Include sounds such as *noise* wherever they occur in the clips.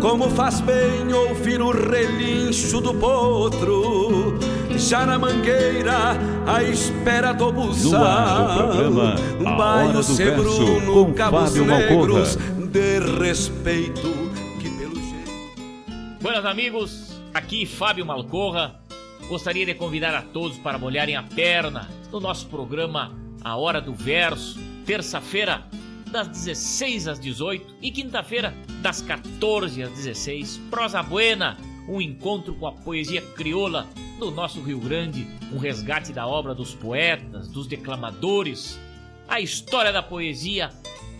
Como faz bem ouvir o relincho do potro, já na mangueira, à espera do buçal. Um bairro seguro no Cabos Negros, de respeito que pelo jeito. Buenas amigos, aqui Fábio Malcorra. Gostaria de convidar a todos para molharem a perna no nosso programa A Hora do Verso, terça-feira, das 16 às 18 e quinta-feira, das 14 às 16. Prosa Buena, um encontro com a poesia crioula do nosso Rio Grande, um resgate da obra dos poetas, dos declamadores, a história da poesia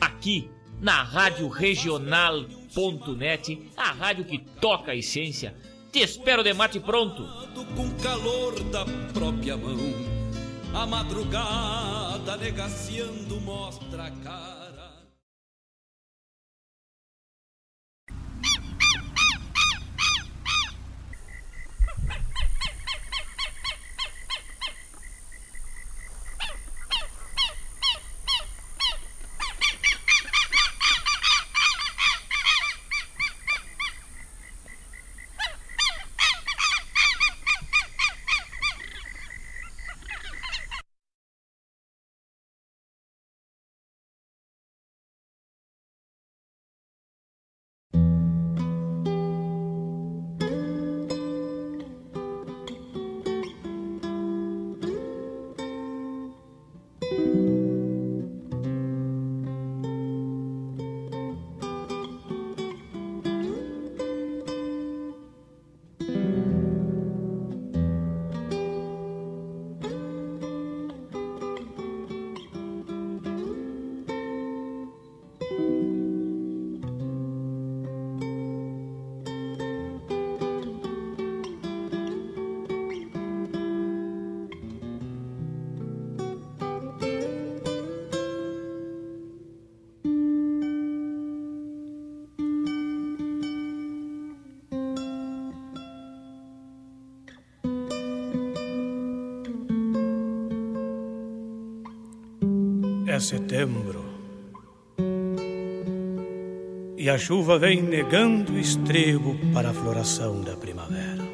aqui na Rádio Regional.net, a rádio que toca a essência. Te espero de mate pronto. Com calor da própria mão, a madrugada negaciando mostra a cara. Setembro. E a chuva vem negando o estrebo para a floração da primavera.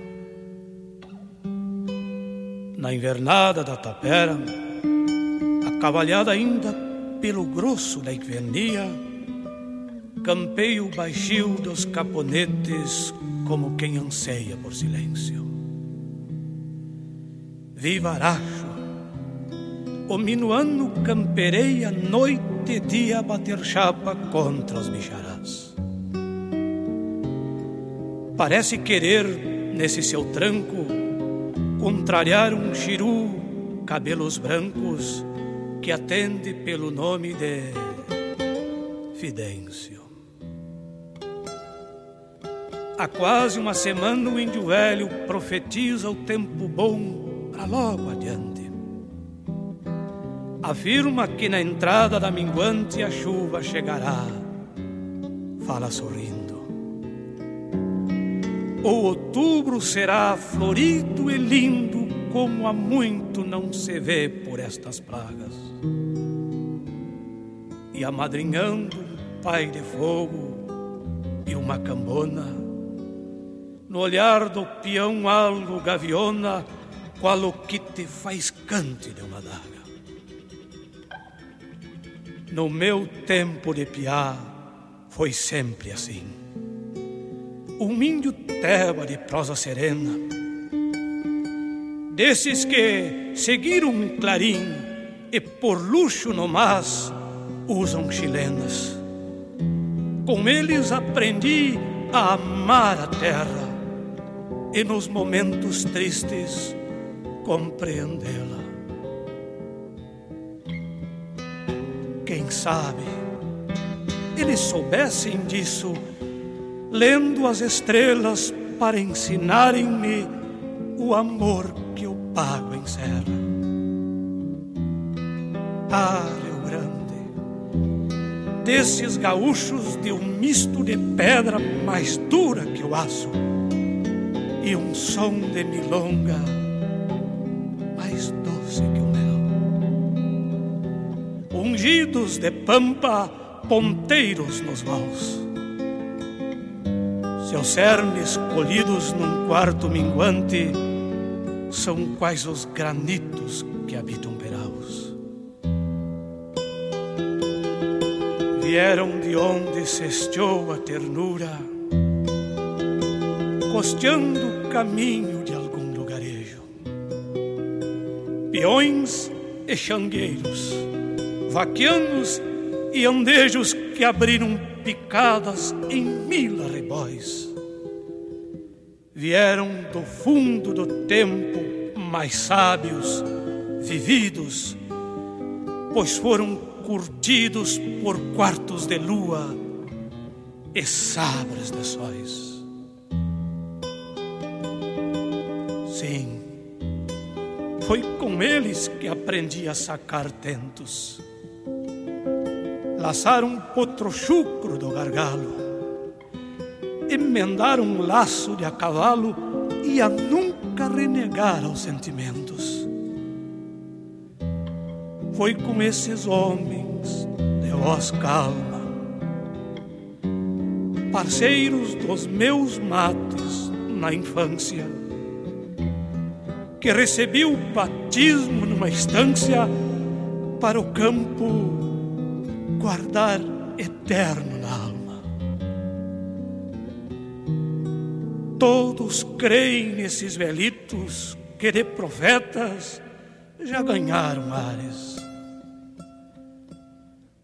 Na invernada da tapera, a cavalhada ainda pelo grosso da invernia, o baixio dos caponetes como quem anseia por silêncio. Viva Aracho, o minuano campereia noite e dia a bater chapa contra os bicharás. Parece querer, nesse seu tranco, contrariar um chiru, cabelos brancos, que atende pelo nome de Fidêncio. Há quase uma semana o índio velho profetiza o tempo bom para logo adiante afirma que na entrada da minguante a chuva chegará. Fala sorrindo. O outubro será florido e lindo como há muito não se vê por estas pragas. E amadrinhando um pai de fogo e uma cambona, no olhar do peão algo gaviona, qual o que te faz cante de uma daga. No meu tempo de piar, foi sempre assim. Um índio teba de prosa serena, desses que seguiram um clarim e por luxo no mas usam chilenas. Com eles aprendi a amar a terra e nos momentos tristes compreendê-la. Quem sabe eles soubessem disso, lendo as estrelas para ensinarem-me o amor que o pago encerra. Ah, Rio Grande, desses gaúchos de um misto de pedra mais dura que o aço e um som de milonga mais doce que o mel. Ungidos de pampa, ponteiros nos vãos seus cernes colhidos num quarto minguante são quais os granitos que habitam Peraus. Vieram de onde cesteou a ternura, costeando o caminho de algum lugarejo. Peões e xangueiros, vaquianos e andejos que abriram picadas em mil arrebóis. Vieram do fundo do tempo mais sábios, vividos, pois foram curtidos por quartos de lua e sabres de sóis. Sim, foi com eles que aprendi a sacar tentos laçar um potro chucro do gargalo, emendar um laço de a cavalo e a nunca renegar aos sentimentos. Foi com esses homens de voz calma, parceiros dos meus mates na infância, que recebi o batismo numa estância para o campo guardar eterno na alma. Todos creem nesses velitos que de profetas já ganharam ares.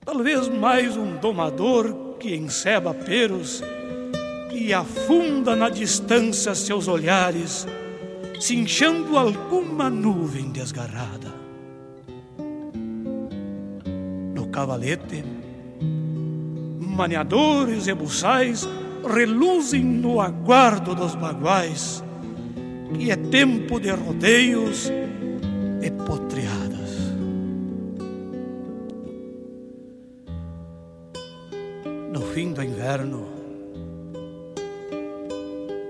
Talvez mais um domador que enceba peros e afunda na distância seus olhares, cinchando alguma nuvem desgarrada. Cavalete. Maneadores e buçais reluzem no aguardo dos baguais, que é tempo de rodeios e potreadas. No fim do inverno,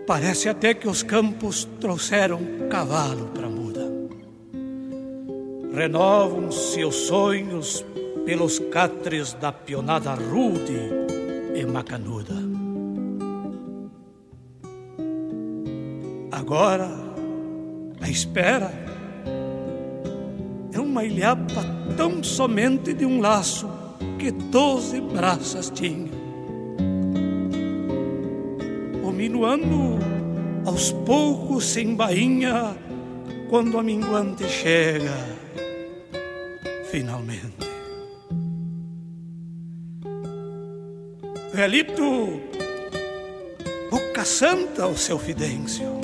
parece até que os campos trouxeram cavalo para muda. Renovam seus sonhos pelos catres da pionada rude e macanuda. Agora, a espera é uma ilhapa tão somente de um laço que doze braças tinha. O minuano aos poucos se embainha quando a minguante chega, finalmente. Velito, boca santa o seu Fidêncio.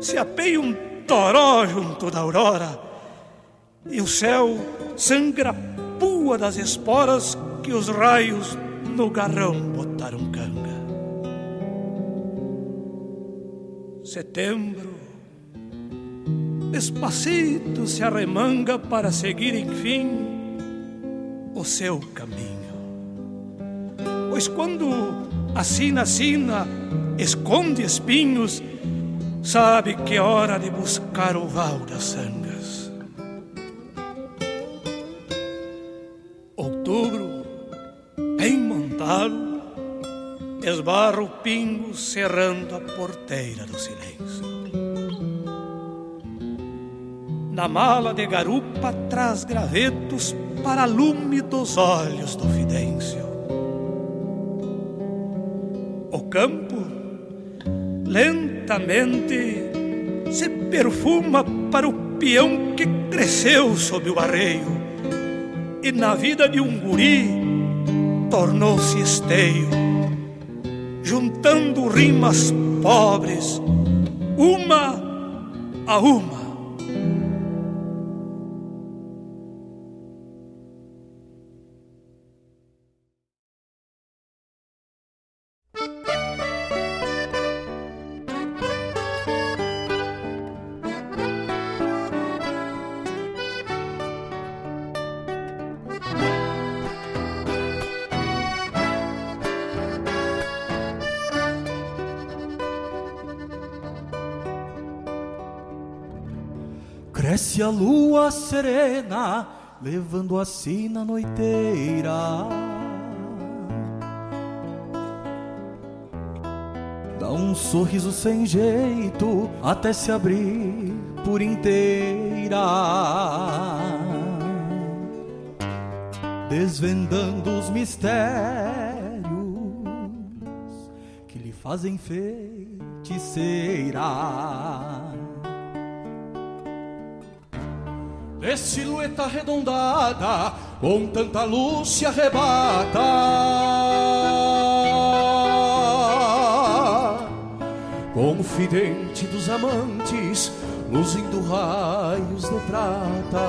Se apeia um toró junto da aurora e o céu sangra pua das esporas que os raios no garrão botaram canga. Setembro, despacito se arremanga para seguir, enfim, o seu caminho. Pois quando a sina sina esconde espinhos, sabe que é hora de buscar o val das sangas. Outubro, bem montado, esbarra o pingo cerrando a porteira do silêncio. Na mala de garupa traz gravetos para lume dos olhos do Fidêncio campo, lentamente se perfuma para o peão que cresceu sob o arreio. E na vida de um guri tornou-se esteio, juntando rimas pobres, uma a uma A lua serena, levando a sina noiteira. Dá um sorriso sem jeito até se abrir por inteira. Desvendando os mistérios que lhe fazem feiticeira. De silhueta arredondada, com tanta luz se arrebata. Confidente dos amantes, luzindo raios de prata.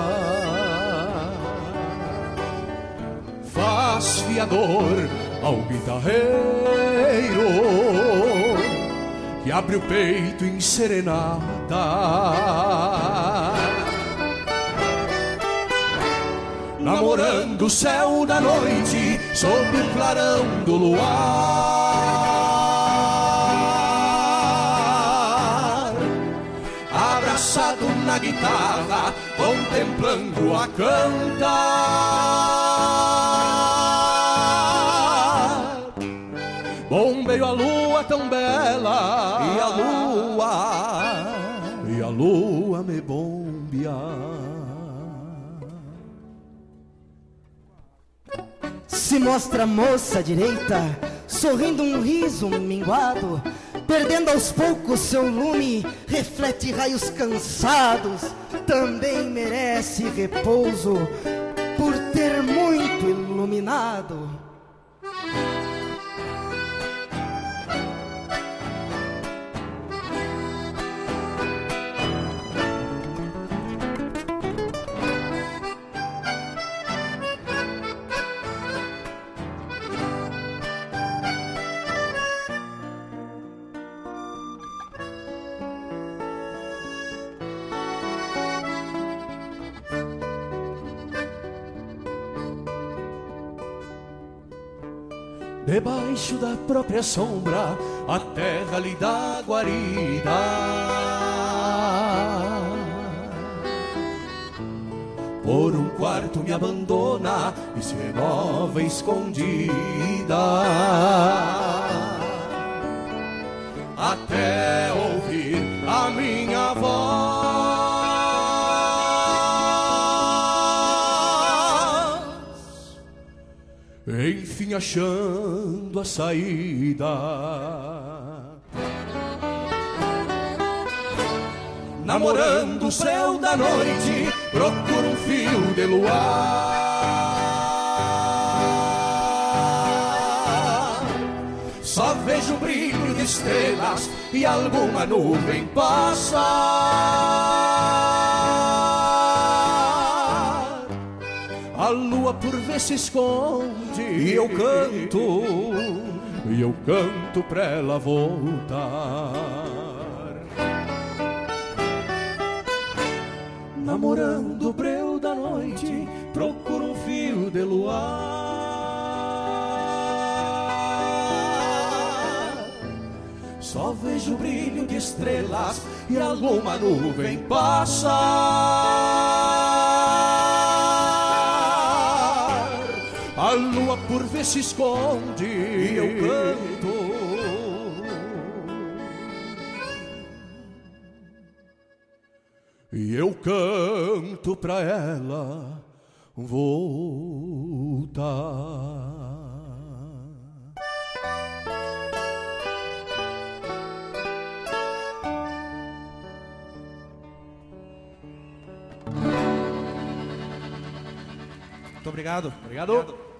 Faz fiador ao guitarreiro que abre o peito em serenata. Namorando o céu da noite sob o clarão do luar. Abraçado na guitarra, contemplando a cantar. Bombeio a lua tão bela, e a lua, e a lua me bombea. Se mostra a moça direita, sorrindo um riso minguado, perdendo aos poucos seu lume, reflete raios cansados, também merece repouso por ter muito iluminado. Debaixo da própria sombra, a terra lhe dá guarida. Por um quarto me abandona e se remove escondida. Até ouvir a minha voz. Enfim achando a saída. Namorando o céu da noite, procuro um fio de luar. Só vejo o brilho de estrelas e alguma nuvem passar. Lua por ver se esconde e eu canto, e eu canto pra ela voltar. Namorando o breu da noite, procuro um fio de luar. Só vejo o brilho de estrelas e alguma nuvem passar. Lua por ver se esconde e eu canto. E eu canto pra ela voltar. Muito obrigado. Obrigado. sertãozito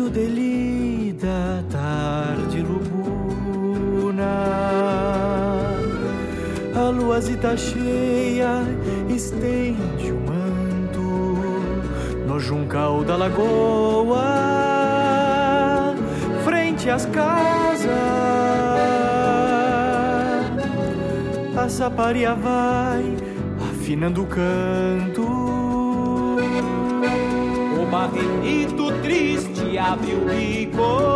De lida, tarde lubuna. A luazita cheia estende o manto no juncal da lagoa, frente às casas. A saparia vai afinando o canto barrenito triste abre o bico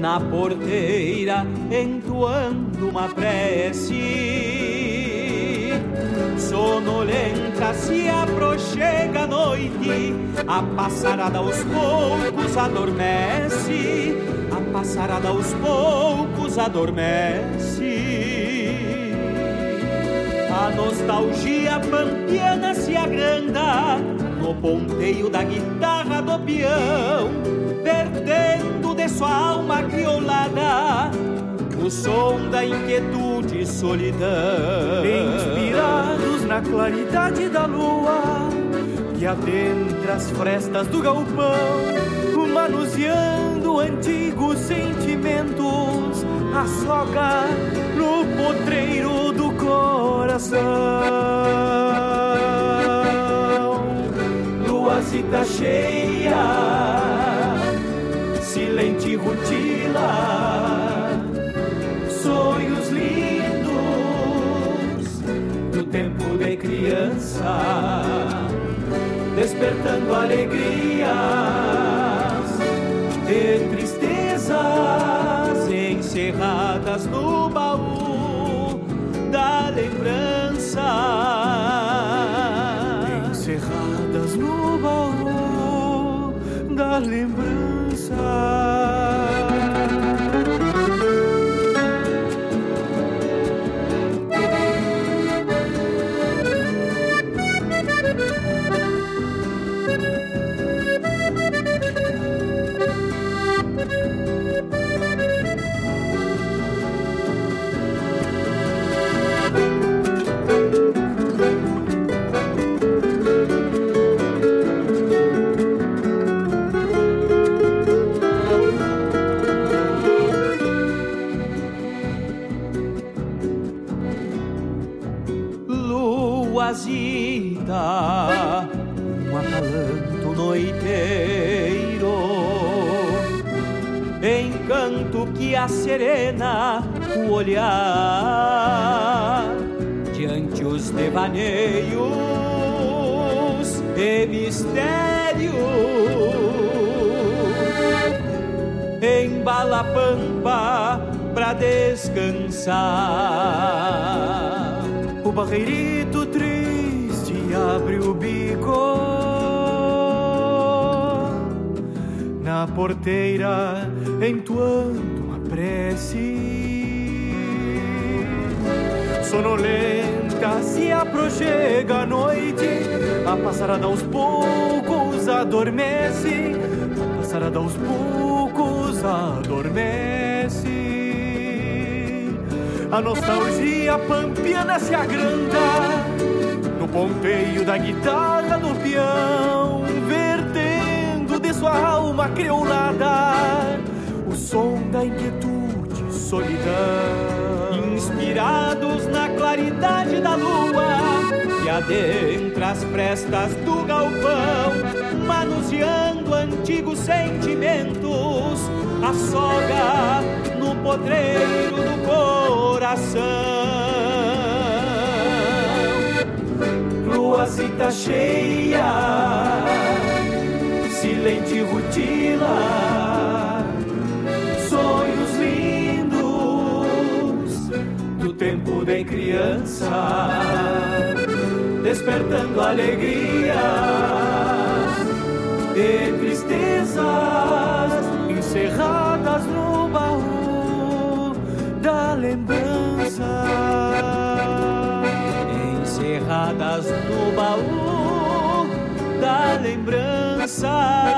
na porteira entoando uma prece. Sonolenta se aproxega a noite a passarada aos poucos adormece. A passarada aos poucos adormece. A nostalgia pampiana se agranda no ponteio da guitarra do peão, vertendo de sua alma criolada o som da inquietude e solidão. Inspirados na claridade da lua que adentra as frestas do galpão, manuseando antigos sentimentos, a soga no potreiro do coração. Luazita cheia, silente rutila, sonhos lindos do tempo de criança, despertando alegrias de tristezas encerradas no baú da lembrança. Da serena o olhar diante os devaneios e mistério. Embala a pampa pra descansar. O barreirito triste abre o bico na porteira, Sonolenta se aproxega a noite, a passarada aos poucos adormece, a passarada aos poucos adormece. A nostalgia pampiana se agranda. No ponteio da guitarra do peão, vertendo de sua alma creolada o som da inquietude solidão. Inspirados na claridade da lua que adentra as frestas do galpão, manuseando antigos sentimentos, a soga no potreiro do coração. Luazita cheia, silente rutila, de criança, despertando alegrias e tristezas encerradas no baú da lembrança. Encerradas no baú da lembrança.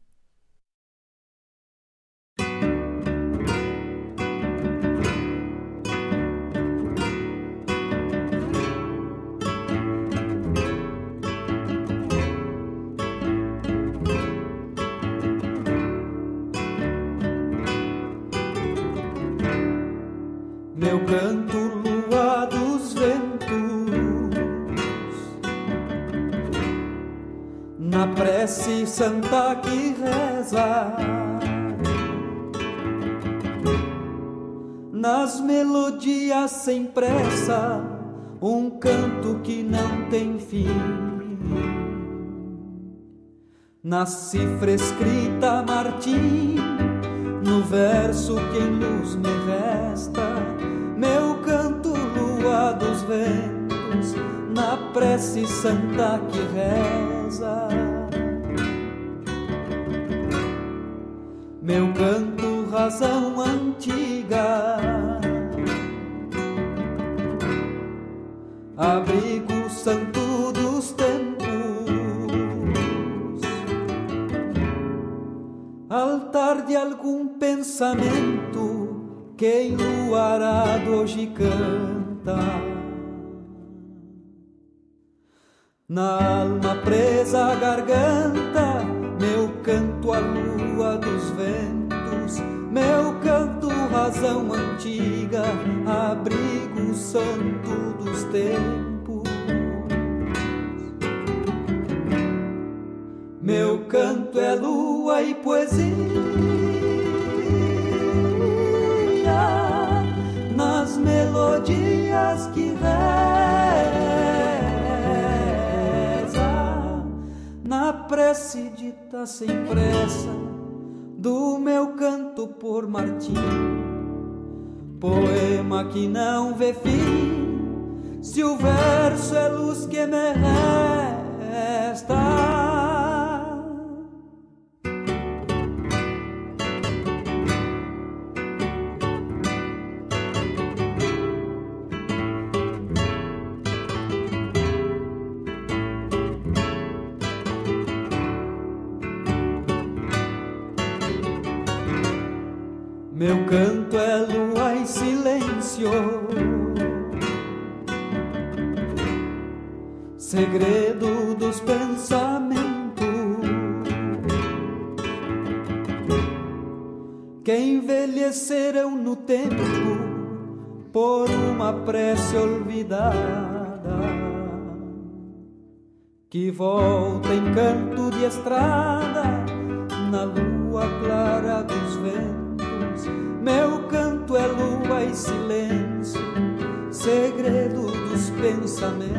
santa que reza, nas melodias sem pressa, um canto que não tem fim. Na cifra escrita Martim, no verso que em luz me resta, meu canto lua dos ventos, na prece santa que reza. Meu canto razão antiga, abrigo santo dos tempos, altar de algum pensamento que enluarado hoje canta. Na alma presa garganta, meu canto a lua dos ventos, meu canto razão antiga, abrigo santo dos tempos. Meu canto é lua e poesia. Nas melodias que reza, prece dita sem pressa do meu canto por Martim, poema que não vê fim, se o verso é luz que me resta. Que volta em canto de estrada na lua clara dos ventos meu canto é lua e silêncio, segredo dos pensamentos.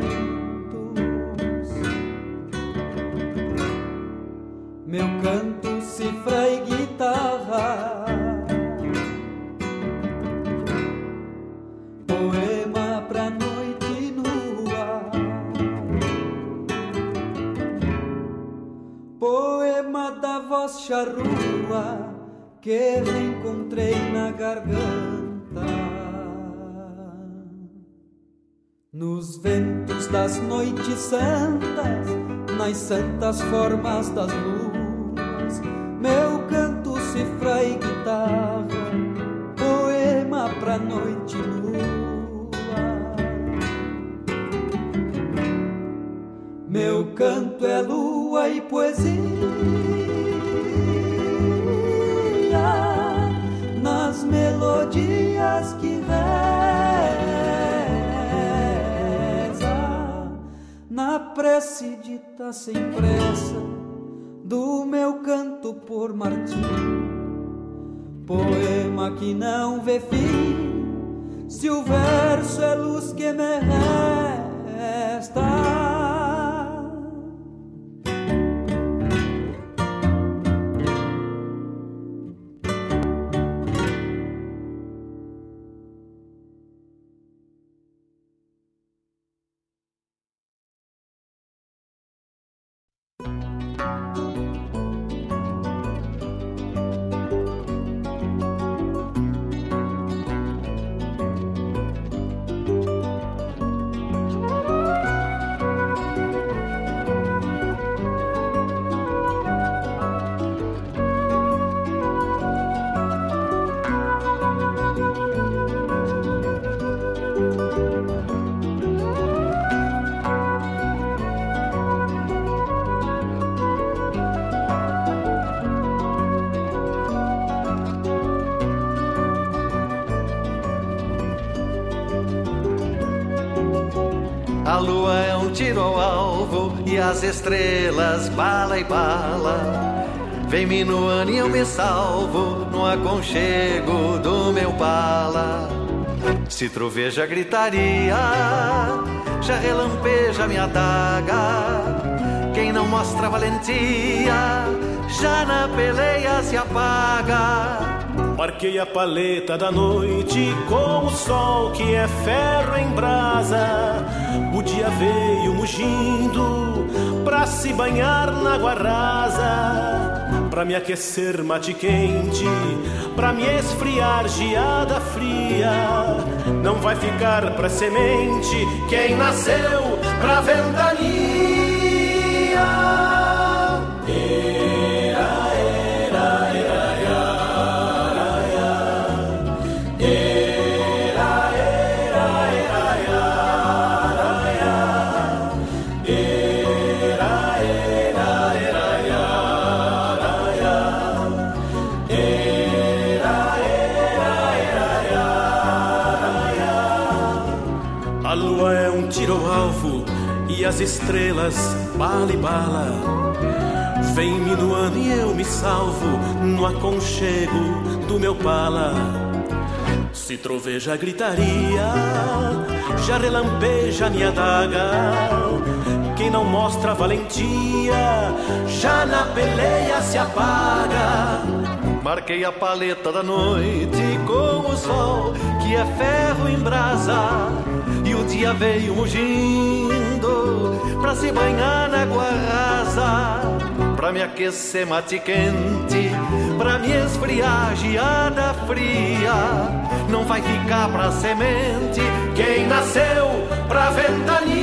Meu canto, cifra Voz charrua que reencontrei na garganta. Nos ventos das noites santas, nas santas formas das luas, meu canto, cifra e guitarra, poema pra noite nua. Meu canto é lua e poesia nas melodias que reza, na prece dita sem pressa do meu canto por Martim, poema que não vê fim, se o verso é luz que me resta. Alvo e as estrelas bala e bala. Vem minuano e eu me salvo no aconchego do meu pala. Se troveja gritaria, já relampeja minha daga. Quem não mostra valentia, já na peleia se apaga. Marquei a paleta da noite com o sol que é ferro em brasa. Dia veio mugindo pra se banhar na água rasa. Pra me aquecer mate quente, pra me esfriar geada fria. Não vai ficar pra semente quem nasceu pra ventania. Estrelas, bala e bala. Vem minuano e eu me salvo no aconchego do meu pala. Se troveja gritaria, já relampeja minha daga. Quem não mostra valentia, já na peleia se apaga. Marquei a paleta da noite com o sol que é ferro em brasa. E o dia veio mugindo pra se banhar na água rasa. Pra me aquecer mate quente, pra me esfriar geada fria. Não vai ficar pra semente quem nasceu pra ventania.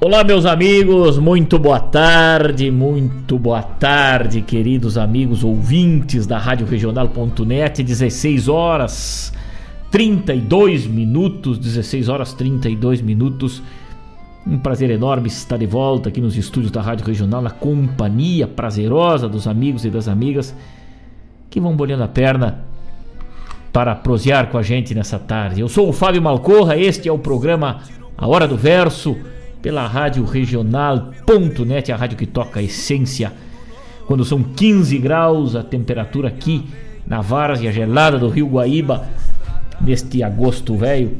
Olá, meus amigos, muito boa tarde, muito boa tarde, queridos amigos ouvintes da Rádio Regional.net, 16 horas 32 minutos, 16 horas 32 minutos. Um prazer enorme estar de volta aqui nos estúdios da Rádio Regional, na companhia prazerosa dos amigos e das amigas que vão bolhando a perna para prosear com a gente nessa tarde. Eu sou o Fábio Malcorra, este é o programa A Hora do Verso pela rádio regional.net, a rádio que toca a essência. Quando são 15 graus a temperatura aqui na várzea gelada do Rio Guaíba, neste agosto velho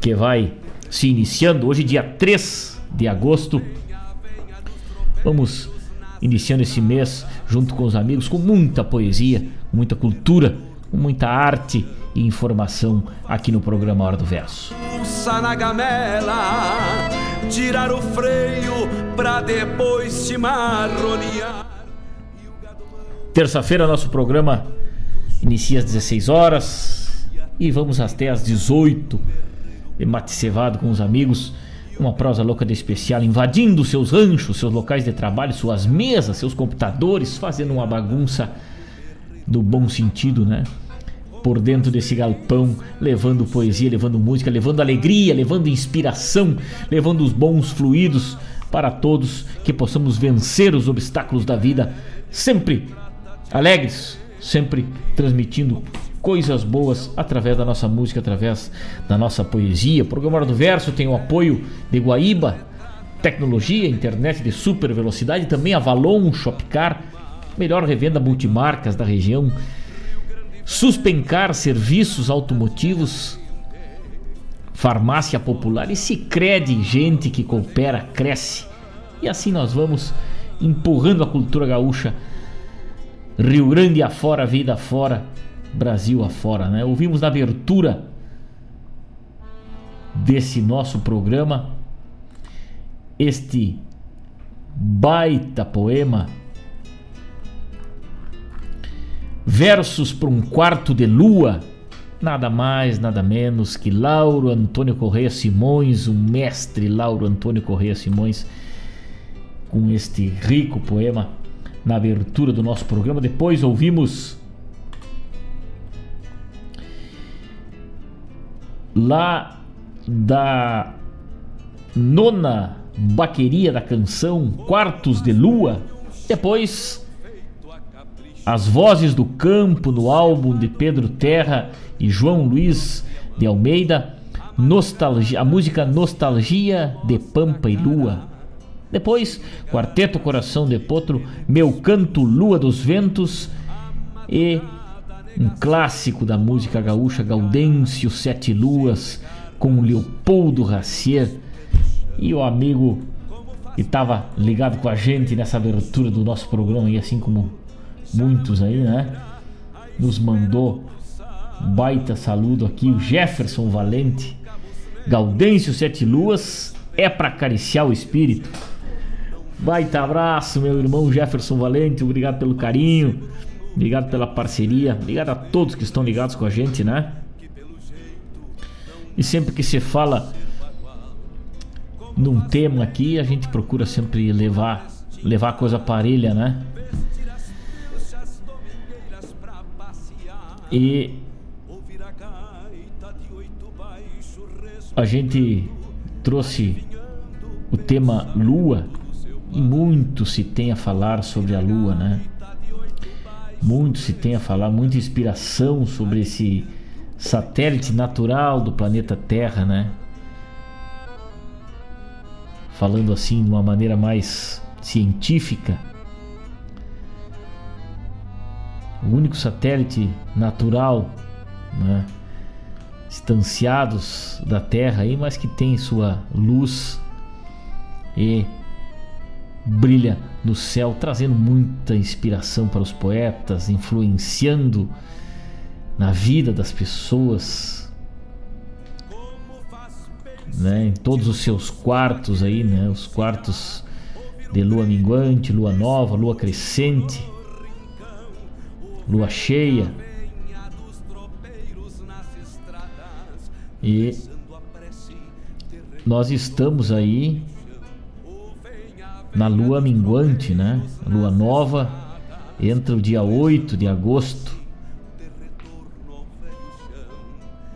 que vai se iniciando, hoje dia 3 de agosto. Vamos iniciando esse mês junto com os amigos com muita poesia, muita cultura, com muita arte e informação aqui no programa Hora do Verso. na gamela, tirar o freio pra depois se marronear. Terça-feira nosso programa inicia às 16 horas e vamos até às 18 de mate cevado com os amigos. Uma prosa louca de especial, invadindo seus ranchos, seus locais de trabalho, suas mesas, seus computadores, fazendo uma bagunça do bom sentido, né? Por dentro desse galpão, levando poesia, levando música, levando alegria, levando inspiração, levando os bons fluidos para todos, que possamos vencer os obstáculos da vida, sempre alegres, sempre transmitindo coisas boas através da nossa música, através da nossa poesia. O programa do Verso tem o apoio de Guaíba, tecnologia, internet de super velocidade, também Avalon Shopcar, melhor revenda multimarcas da região Suspencar Serviços Automotivos, Farmácia Popular e Sicredi, gente que coopera, cresce. E assim nós vamos empurrando a cultura gaúcha Rio Grande afora, vida afora, Brasil afora, né? Ouvimos na abertura desse nosso programa este baita poema Versos para um quarto de lua, nada mais, nada menos que Lauro Antônio Correia Simões, o mestre Lauro Antônio Correia Simões, com este rico poema na abertura do nosso programa. Depois ouvimos lá da nona baqueria da canção Quartos de Lua. Depois as Vozes do Campo no álbum de Pedro Terra e João Luiz de Almeida, Nostalgia, a música Nostalgia de Pampa e Lua. Depois, Quarteto Coração de Potro, Meu Canto Lua dos Ventos e um clássico da música gaúcha, Gaudêncio Sete Luas, com Leopoldo Racier e o amigo que estava ligado com a gente nessa abertura do nosso programa, e assim como muitos aí, né? Nos mandou baita saludo aqui, o Jefferson Valente. Gaudêncio Sete Luas é para acariciar o espírito. Baita abraço, meu irmão Jefferson Valente, obrigado pelo carinho, obrigado pela parceria, obrigado a todos que estão ligados com a gente, né? E sempre que se fala num tema aqui, a gente procura sempre levar levar a coisa parelha, né? E a gente trouxe o tema Lua e muito se tem a falar sobre a Lua, né? Muito se tem a falar, muita inspiração sobre esse satélite natural do planeta Terra, né? Falando assim de uma maneira mais científica. O único satélite natural, né? Distanciados da Terra aí, mas que tem sua luz e brilha no céu, trazendo muita inspiração para os poetas, influenciando na vida das pessoas, né? Em todos os seus quartos aí, né? Os quartos de lua minguante, lua nova, lua crescente, lua cheia. E nós estamos aí na lua minguante, né? lua nova entra o dia 8 de agosto.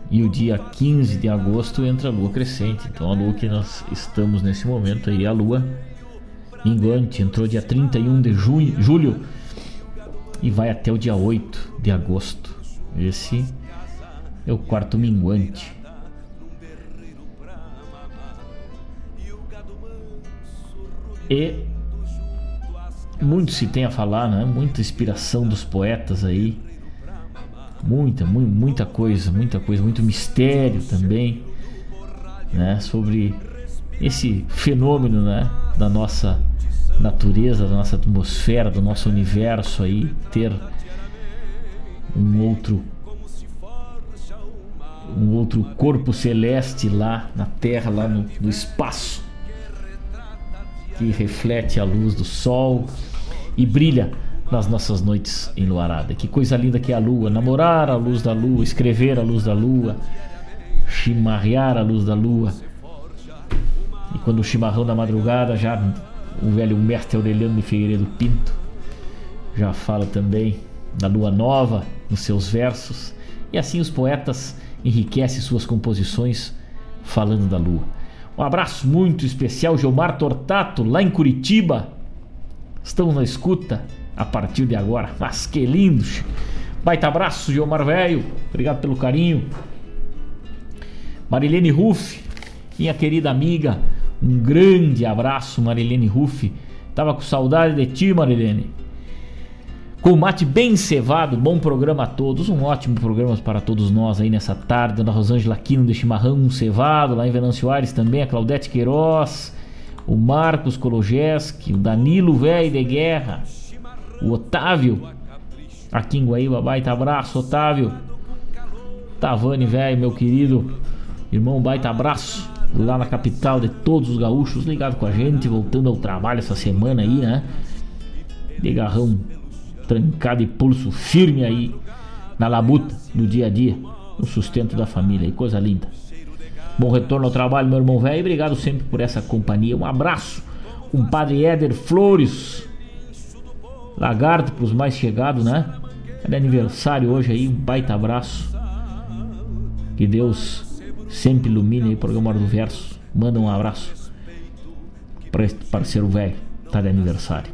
E o dia 15 de agosto entra a lua crescente. Então a lua que nós estamos nesse momento aí, a lua minguante, entrou dia 31 de junho, julho e vai até o dia 8 de agosto. Esse é o quarto minguante. E muito se tem a falar, né? Muita inspiração dos poetas aí. Muita, mu muita coisa, muita coisa, muito mistério também, né? Sobre esse fenômeno, né? Da nossa natureza, da nossa atmosfera, do nosso universo aí, ter um outro um outro corpo celeste lá na Terra, lá no, no espaço que reflete a luz do sol e brilha nas nossas noites enluarada. Que coisa linda que é a lua, namorar a luz da lua, escrever a luz da lua, chimarrear a luz da lua. E quando o chimarrão da madrugada, já o velho mestre Aureliano de Figueiredo Pinto já fala também da lua nova nos seus versos. E assim os poetas enriquecem suas composições falando da lua. Um abraço muito especial, Gilmar Tortato, lá em Curitiba. Estamos na escuta a partir de agora. Mas que lindo! Baita abraço, Gilmar Velho. Obrigado pelo carinho. Marilene Ruff, minha querida amiga. Um grande abraço, Marilene Ruff. Tava com saudade de ti, Marilene. Com mate bem cevado, bom programa a todos, um ótimo programa para todos nós aí nessa tarde, da Rosângela Aquino de Chimarrão cevado, lá em Venâncio Aires também, a Claudete Queiroz, o Marcos Kologeski, o Danilo Velho de Guerra, o Otávio, aqui em Guaíba, baita abraço, Otávio, Tavani Velho, meu querido irmão, baita abraço, lá na capital de todos os gaúchos, ligado com a gente, voltando ao trabalho essa semana aí, né, de garrão trancado e pulso firme aí na labuta, no dia a dia, no sustento da família. E coisa linda. Bom retorno ao trabalho, meu irmão velho. Obrigado sempre por essa companhia. Um abraço. Um padre Éder Flores. Lagarto para os mais chegados, né? É aniversário hoje aí. Um baita abraço. Que Deus sempre ilumine aí o programa do Verso. Manda um abraço para esse parceiro velho. Tá de aniversário.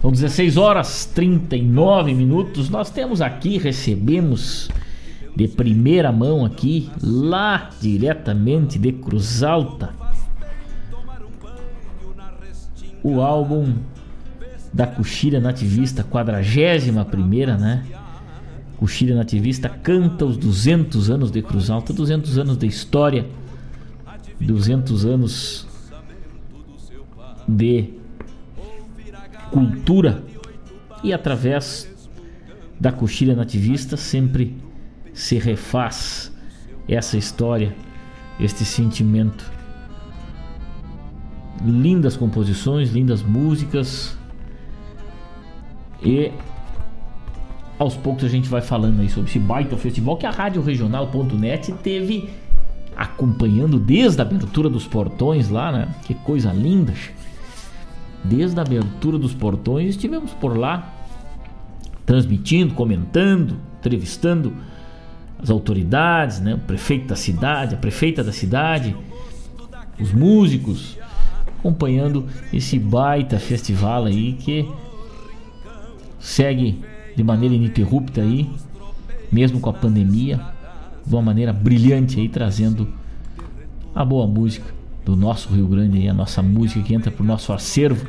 São 16 horas 39 minutos. Nós temos aqui, recebemos de primeira mão aqui, lá diretamente de Cruz Alta, o álbum da Coxilha Nativista, 41 primeira, né? Coxilha Nativista canta os 200 anos de Cruz Alta, 200 anos de história, 200 anos de cultura e através da coxilha nativista sempre se refaz essa história, este sentimento. Lindas composições, lindas músicas e aos poucos a gente vai falando aí sobre esse baita festival que a Rádio Regional.net teve acompanhando desde a abertura dos portões lá, né? Que coisa linda. Desde a abertura dos portões estivemos por lá transmitindo, comentando, entrevistando as autoridades, né? O prefeito da cidade, a prefeita da cidade, os músicos, acompanhando esse baita festival aí que segue de maneira ininterrupta aí, mesmo com a pandemia, de uma maneira brilhante aí, trazendo a boa música do nosso Rio Grande aí, a nossa música que entra pro nosso acervo.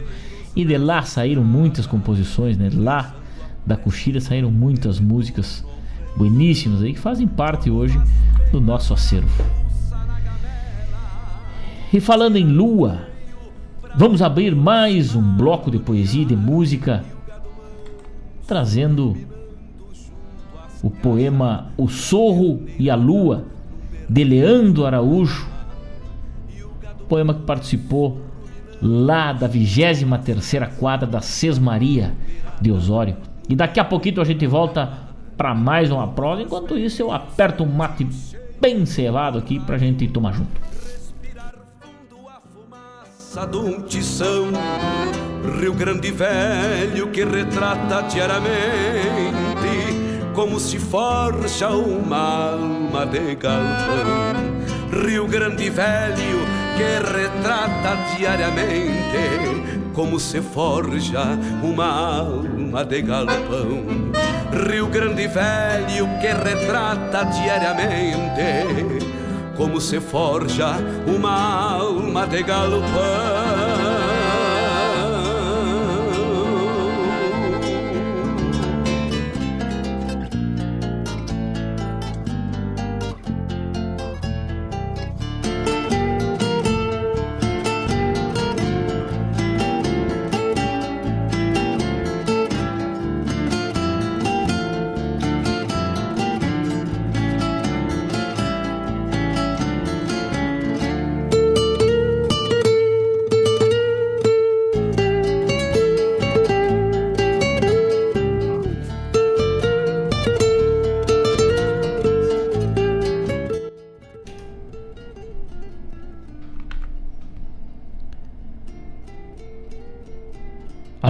E de lá saíram muitas composições, né? Lá da Coxilha saíram muitas músicas bueníssimas aí que fazem parte hoje do nosso acervo. E falando em lua, vamos abrir mais um bloco de poesia e de música trazendo o poema O Sorro e a Lua, de Leandro Araújo, poema que participou lá da 23 quadra da Sesmaria de Osório. E daqui a pouquinho a gente volta para mais uma prosa. Enquanto isso, eu aperto um mate bem cevado aqui pra gente tomar junto. Do tição, Rio Grande Velho que retrata diariamente como se forja uma alma de galpão. Rio Grande Velho que retrata diariamente como se forja uma alma de galpão. Rio Grande Velho que retrata diariamente como se forja uma alma de galpão.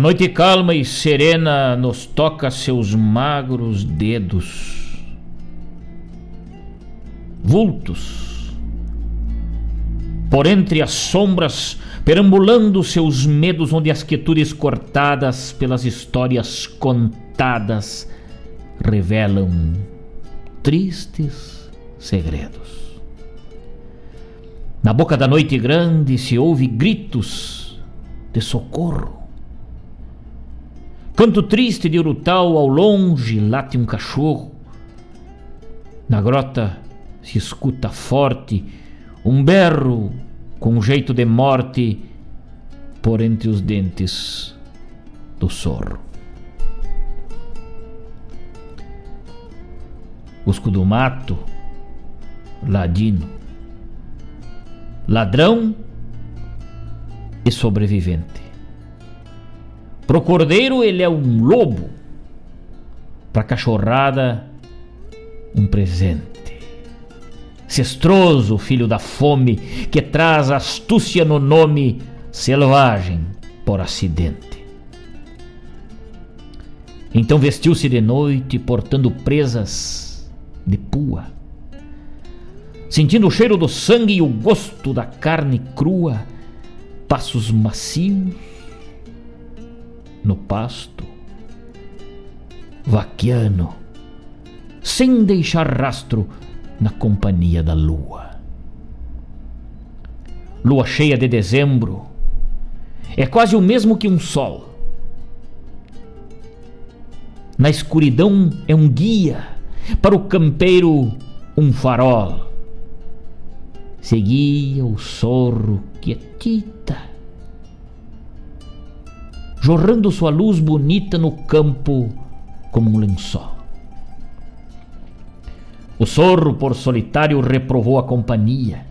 Noite calma e serena nos toca seus magros dedos. Vultos. Por entre as sombras, perambulando seus medos, onde as quietudes cortadas pelas histórias contadas revelam tristes segredos. Na boca da noite grande se ouve gritos de socorro. Canto triste de Urutau, ao longe late um cachorro. Na grota se escuta forte um berro com jeito de morte por entre os dentes do sorro. Busco do mato, ladino, ladrão e sobrevivente. Pro cordeiro ele é um lobo, pra cachorrada um presente. Cestroso, filho da fome, que traz astúcia no nome, selvagem por acidente. Então vestiu-se de noite, portando presas de pua. Sentindo o cheiro do sangue e o gosto da carne crua, passos macios no pasto, vaquiano, sem deixar rastro na companhia da lua. Lua cheia de dezembro é quase o mesmo que um sol. Na escuridão é um guia, para o campeiro, um farol. Seguia o sorro quietita jorrando sua luz bonita no campo como um lençol. O sorro, por solitário, reprovou a companhia.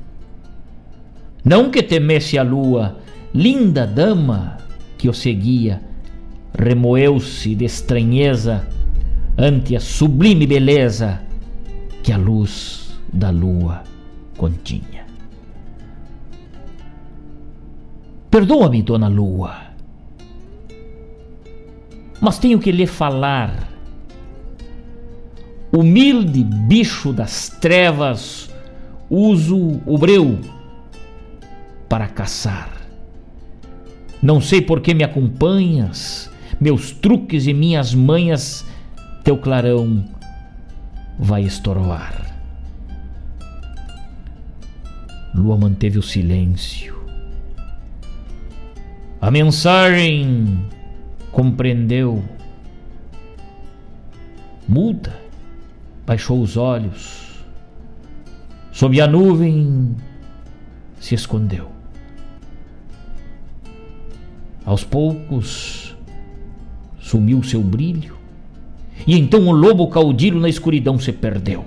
Não que temesse a lua, linda dama que o seguia, remoeu-se de estranheza, ante a sublime beleza que a luz da lua continha. Perdoa-me, dona Lua, mas tenho que lhe falar. Humilde bicho das trevas, uso o breu para caçar. Não sei por que me acompanhas, meus truques e minhas manhas, teu clarão vai estorvar. Lua manteve o silêncio. A mensagem compreendeu. Muda, baixou os olhos. Sob a nuvem se escondeu. Aos poucos sumiu seu brilho, e então o lobo caudilho na escuridão se perdeu.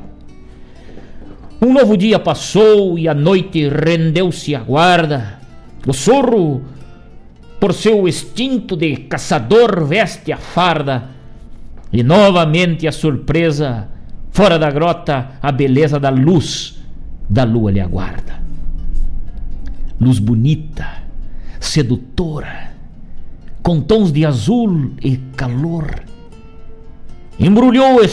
Um novo dia passou e a noite rendeu-se à guarda. O sorro, por seu instinto de caçador, veste a farda. E novamente a surpresa, fora da grota, a beleza da luz da lua lhe aguarda. Luz bonita, sedutora, com tons de azul e calor. Embrulhou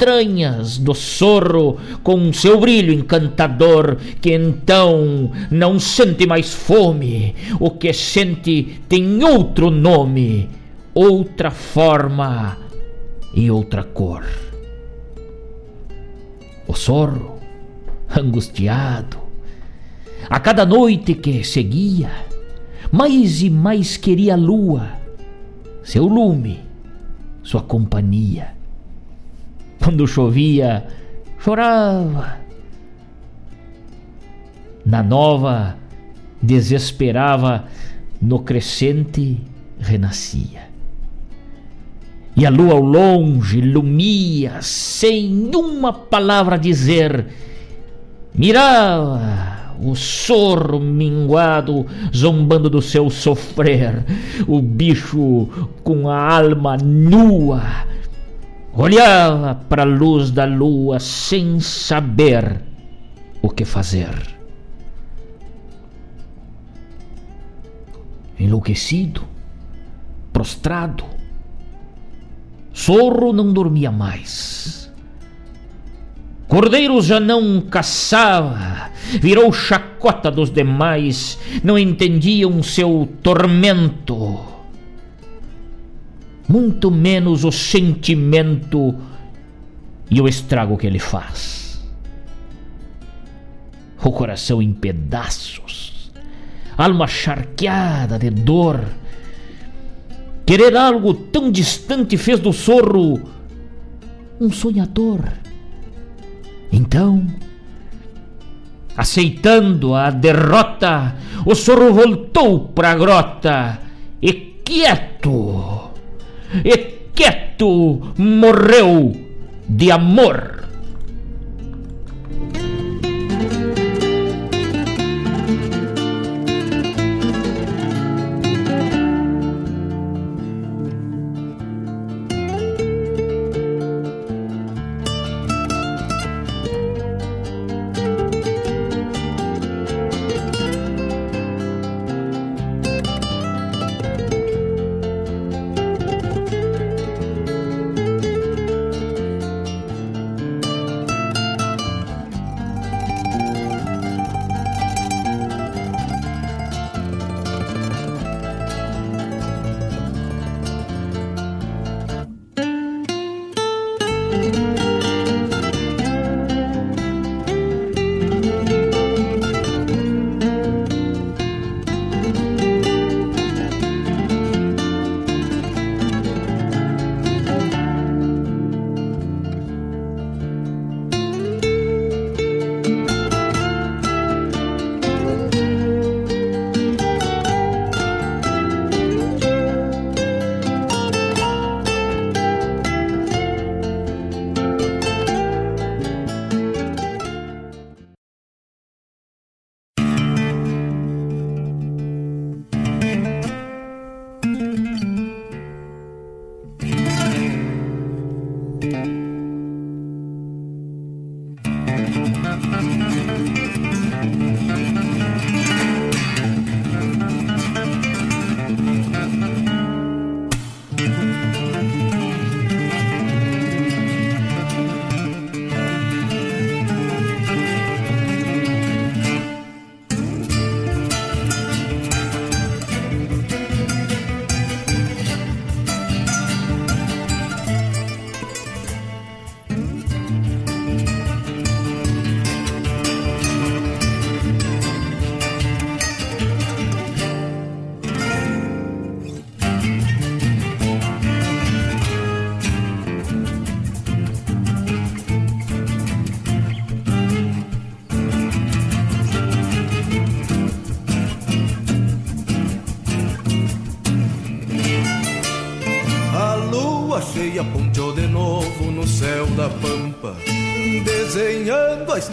estranhas do sorro com seu brilho encantador, que então não sente mais fome, o que sente tem outro nome, outra forma e outra cor. O sorro, angustiado, a cada noite que seguia, mais e mais queria a lua, seu lume, sua companhia. Quando chovia, chorava. Na nova, desesperava, no crescente, renascia. E a lua ao longe lumia, sem uma palavra dizer, mirava o sorro minguado zombando do seu sofrer, o bicho com a alma nua olhava para a luz da lua sem saber o que fazer. Enlouquecido, prostrado, Sorro não dormia mais Cordeiro já não caçava, virou chacota dos demais, não entendiam seu tormento, muito menos o sentimento e o estrago que ele faz. O coração em pedaços, alma charqueada de dor. Querer algo tão distante fez do sorro um sonhador então, aceitando a derrota, o sorro voltou para a grota e quieto, e quieto morreu de amor.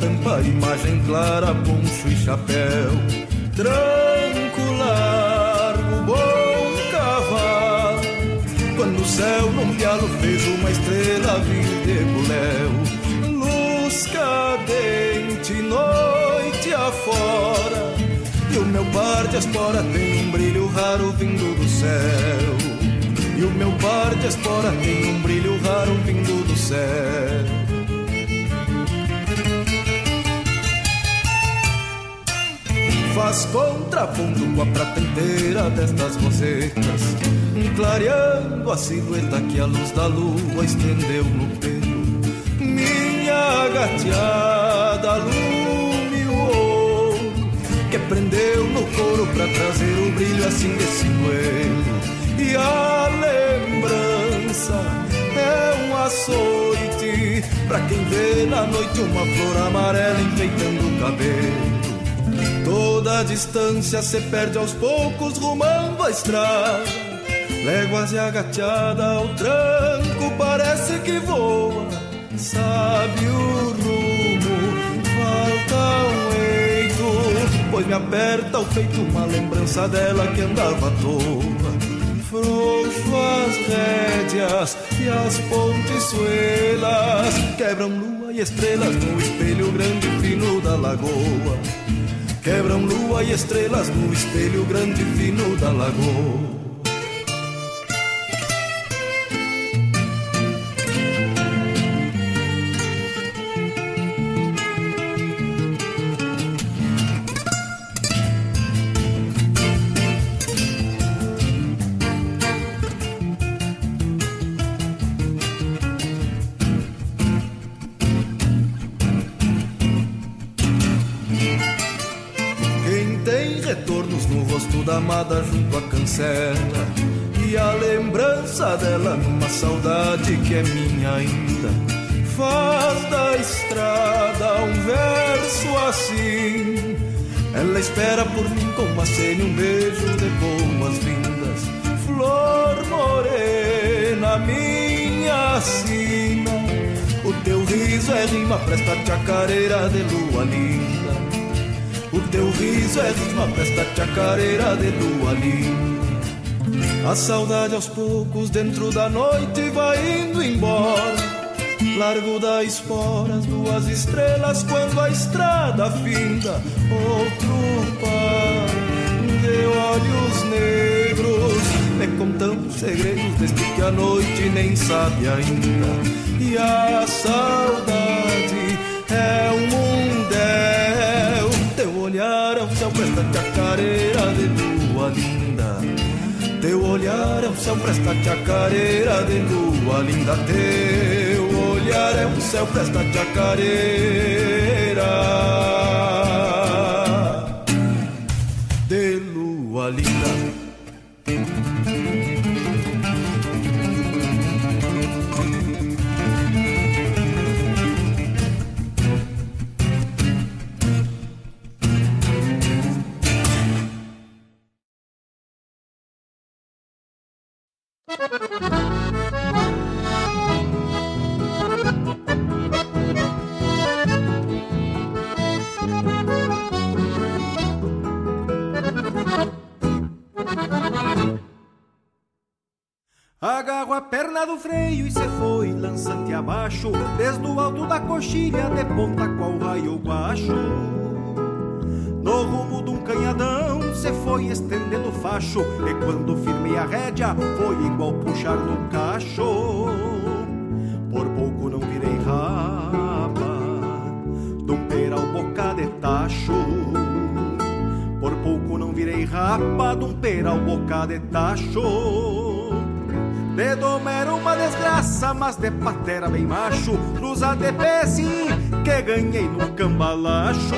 Desenhando a imagem clara, poucos rumando a estrada. Léguas e agateada ao tranco parece que voa. Sabe o rumo, falta um eito. Pois me aperta o peito uma lembrança dela que andava à toa. Frouxo as rédeas e as pontes suelas quebram lua e estrelas no espelho grande fino da lagoa. Quebram lua e estrelas no espelho grande fino da lagoa. E a lembrança dela numa saudade que é minha ainda Faz da estrada um verso assim Ela espera por mim com uma cena um beijo de boas-vindas Flor morena, minha sina O teu riso é rima, presta-te a careira de lua linda o teu riso é rima pra esta chacareira de lua linda A saudade aos poucos dentro da noite vai indo embora. Largo da espora as duas estrelas quando a estrada finda. Outro par de olhos negros. Me contando segredos deste que a noite nem sabe ainda. E a saudade é um mundel teu olhar é um céu presta chacareira de lua linda Teu olhar é um céu presta chacareira de lua linda. Teu olhar é um céu presta chacareira De lua linda foi lançante abaixo Desde o alto da coxilha de ponta qual raio guacho No rumo de um canhadão se foi estendendo facho E quando firmei a rédea foi igual puxar no cacho. Por pouco não virei rapa De um peral boca de tacho. Por pouco não virei rapa de um peral boca de tacho de era uma desgraça, mas de patera bem macho. Cruza de pé sim, que ganhei no cambalacho.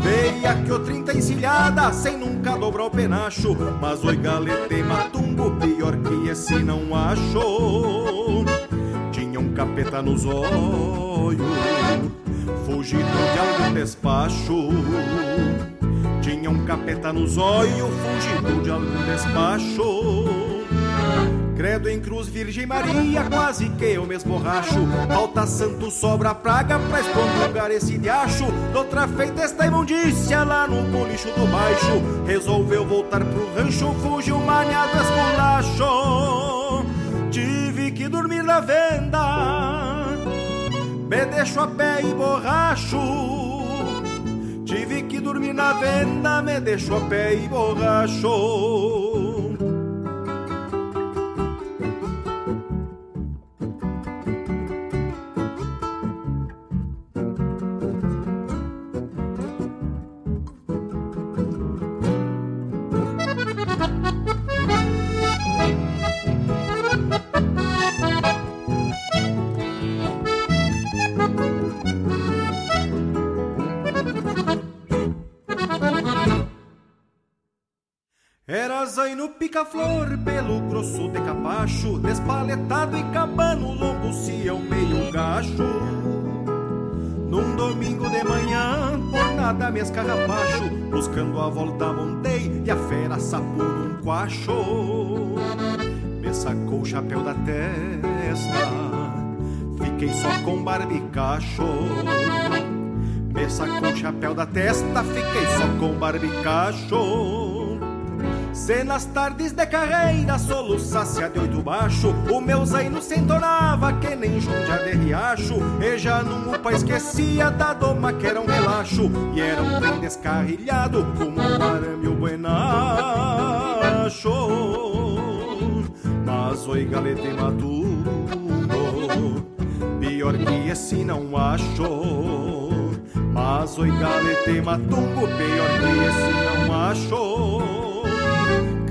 Veia que o trinta encilhada, sem nunca dobrar o penacho. Mas oi galete matumbo, pior que esse não acho. Tinha um capeta nos olhos, fugido de algum despacho. Tinha um capeta nos olhos, fugido de algum despacho Credo em cruz, Virgem Maria, quase que eu me esborracho. Falta santo, sobra praga pra excomungar esse diacho. Doutra feita esta imundícia lá no bolicho do baixo. Resolveu voltar pro rancho, fugiu maniado esculacho. Tive que dormir na venda, me deixo a pé e borracho. Tive que dormir na venda, me deixo a pé e borracho. Pica-flor pelo grosso de capacho, despaletado e cabano, longo se é um meio gacho. Num domingo de manhã, por nada me escarrapacho, buscando a volta montei e a fera sapou num quacho. Me sacou o chapéu da testa, fiquei só com barbicacho. Me sacou o chapéu da testa, fiquei só com barbicacho. Se nas tardes de carreira soluçasse a de oito baixo, o meu zaino se entonava que nem jundia de riacho, e já num upa esquecia da doma que era um relaxo, e era um trem descarrilhado como um arame o buenacho. Mas oi galete matudo, pior que esse não acho. Mas oi galete matungo, pior que esse não acho.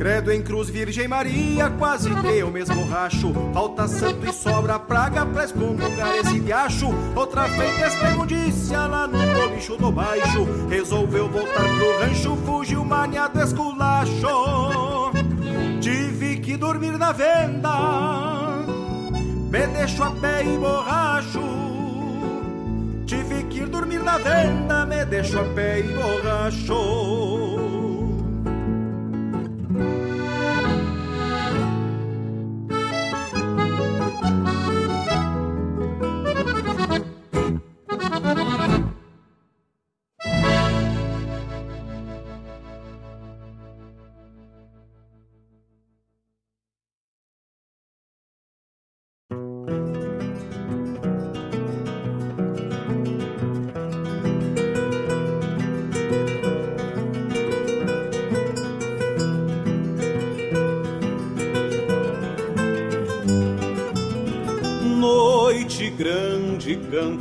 Credo em cruz, Virgem Maria, quase que eu mesmo racho. Falta santo e sobra praga pra excomungar esse diacho. Outra feita esta lá no bolicho do baixo. Resolveu voltar pro rancho, fugiu maniado esculacho. Tive que dormir na venda, me deixo a pé e borracho. Tive que dormir na venda, me deixo a pé e borracho.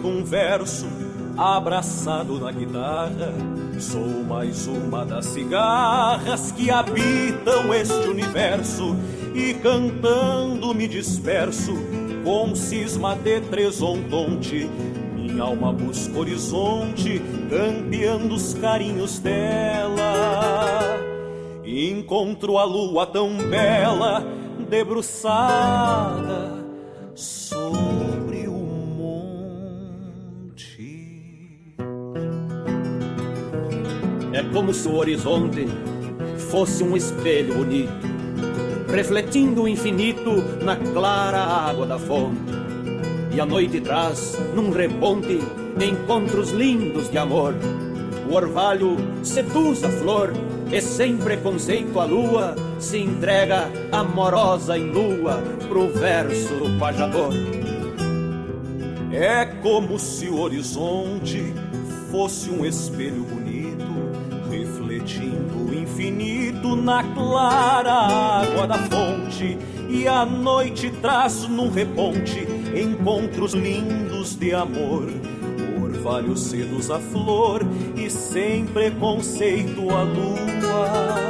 Um verso abraçado na guitarra. Sou mais uma das cigarras que habitam este universo e cantando me disperso com cisma de tresontonte. Minha alma busca horizonte, campeando os carinhos dela. Encontro a lua tão bela, debruçada como se o horizonte fosse um espelho bonito, refletindo o infinito na clara água da fonte. E a noite traz, num reponte, encontros lindos de amor. O orvalho seduz a flor e sem preconceito a lua se entrega amorosa em lua pro verso do pajador. É como se o horizonte fosse um espelho bonito refletindo infinito na clara água da fonte. E a noite traz num reponte encontros lindos de amor. Orvalho seduz a flor e sem preconceito a lua.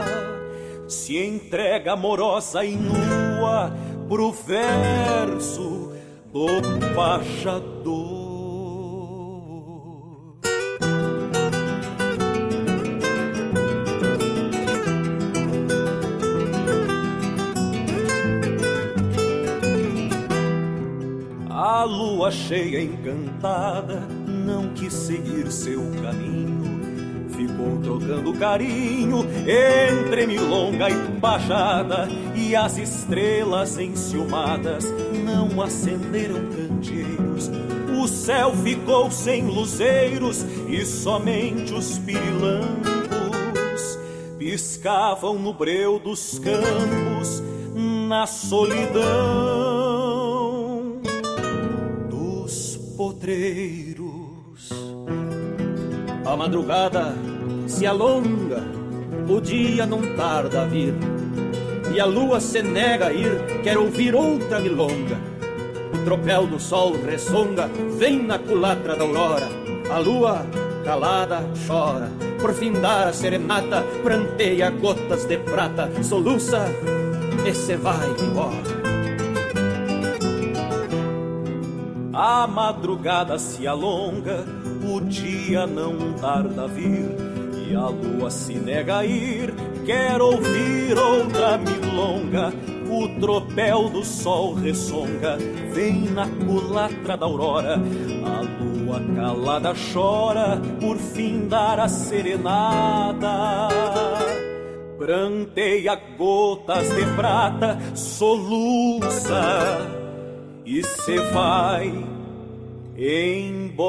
Se entrega amorosa e nua pro verso do pachador. Lua cheia encantada não quis seguir seu caminho, ficou trocando carinho entre milonga e baixada, e as estrelas enciumadas não acenderam candeeiros. O céu ficou sem luzeiros e somente os pirilampos piscavam no breu dos campos na solidão potreiros. A madrugada se alonga, o dia não tarda a vir, e a lua se nega a ir, quer ouvir outra milonga. O tropel do sol ressonga, vem na culatra da aurora, a lua calada chora, por findar a serenata, pranteia gotas de prata, soluça e se vai embora. A madrugada se alonga, o dia não tarda a vir, e a lua se nega a ir, quer ouvir outra milonga. O tropel do sol ressonga, vem na culatra da aurora, a lua calada chora, por fim dar a serenada pranteia gotas de prata, soluça e se vai embora.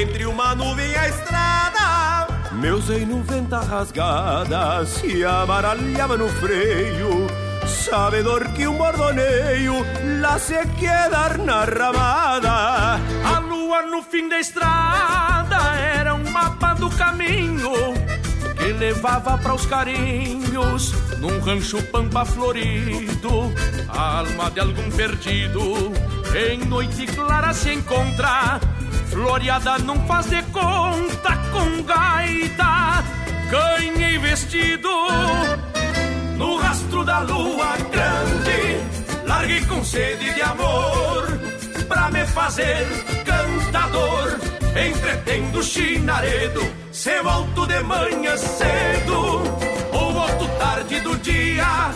Entre uma nuvem e a estrada. Meu zeino venta rasgada se amaralhava no freio, sabedor que um bordoneio lá se quedar na ramada. A lua no fim da estrada era um mapa do caminho que levava para os carinhos num rancho pampa florido, a alma de algum perdido em noite clara se encontra, floreada não faz de conta com gaita, canha e vestido. No rastro da lua grande, larguei com sede de amor pra me fazer cantador, entretendo chinaredo se volto de manhã cedo ou volto tarde do dia,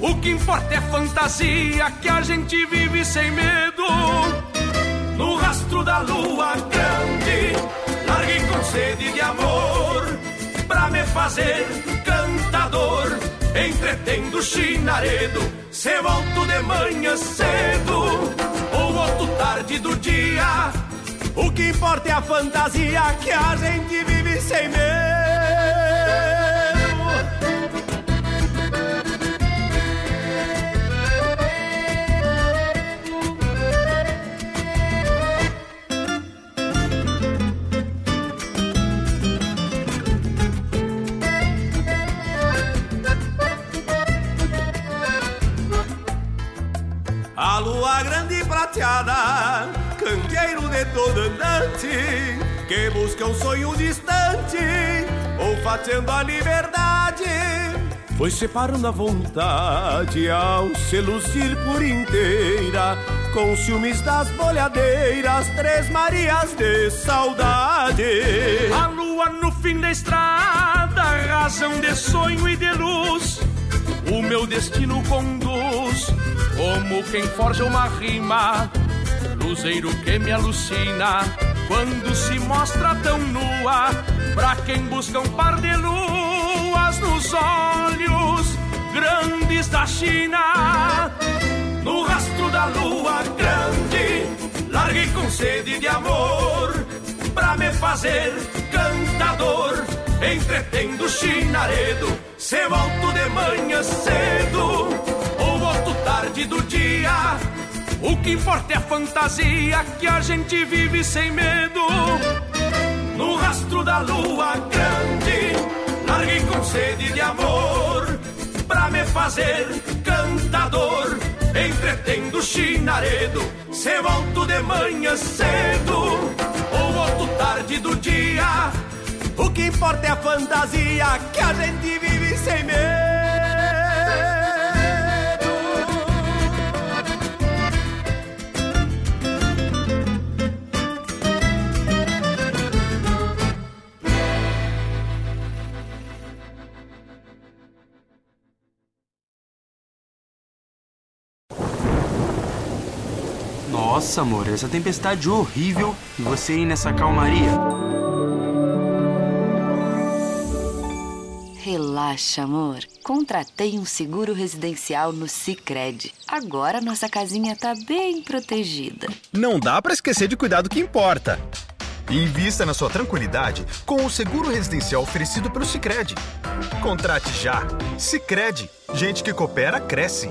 o que importa é fantasia que a gente vive sem medo. No rastro da lua grande, larguei com sede de amor pra me fazer cantador, entretendo chinaredo. Se volto de manhã cedo ou volto tarde do dia, o que importa é a fantasia que a gente vive sem medo. A lua grande e prateada candeeiro de todo andante que busca um sonho distante, olfateando a liberdade. Foi separando a vontade ao se lucir por inteira, com ciúmes das bolhadeiras, três Marias de saudade. A lua no fim da estrada, razão de sonho e de luz, o meu destino conduz, como quem forja uma rima luzeiro que me alucina quando se mostra tão nua pra quem busca um par de luas nos olhos grandes da China. No rastro da lua grande, larguei com sede de amor pra me fazer cantador, entretendo chinaredo. Se volto de manhã cedo tarde do dia o que importa é a fantasia que a gente vive sem medo. no rastro da lua grande, larguei com sede de amor pra me fazer cantador, entretendo chinaredo, se volto de manhã cedo ou volto tarde do dia. O que importa é a fantasia que a gente vive sem medo. Nossa, amor, essa tempestade horrível e você aí nessa calmaria. Relaxa, amor. Contratei um seguro residencial no Sicredi. Agora nossa casinha tá bem protegida. Não dá para esquecer de cuidar do que importa. Invista na sua tranquilidade com o seguro residencial oferecido pelo Sicredi. Contrate já. Sicredi. Gente que coopera cresce.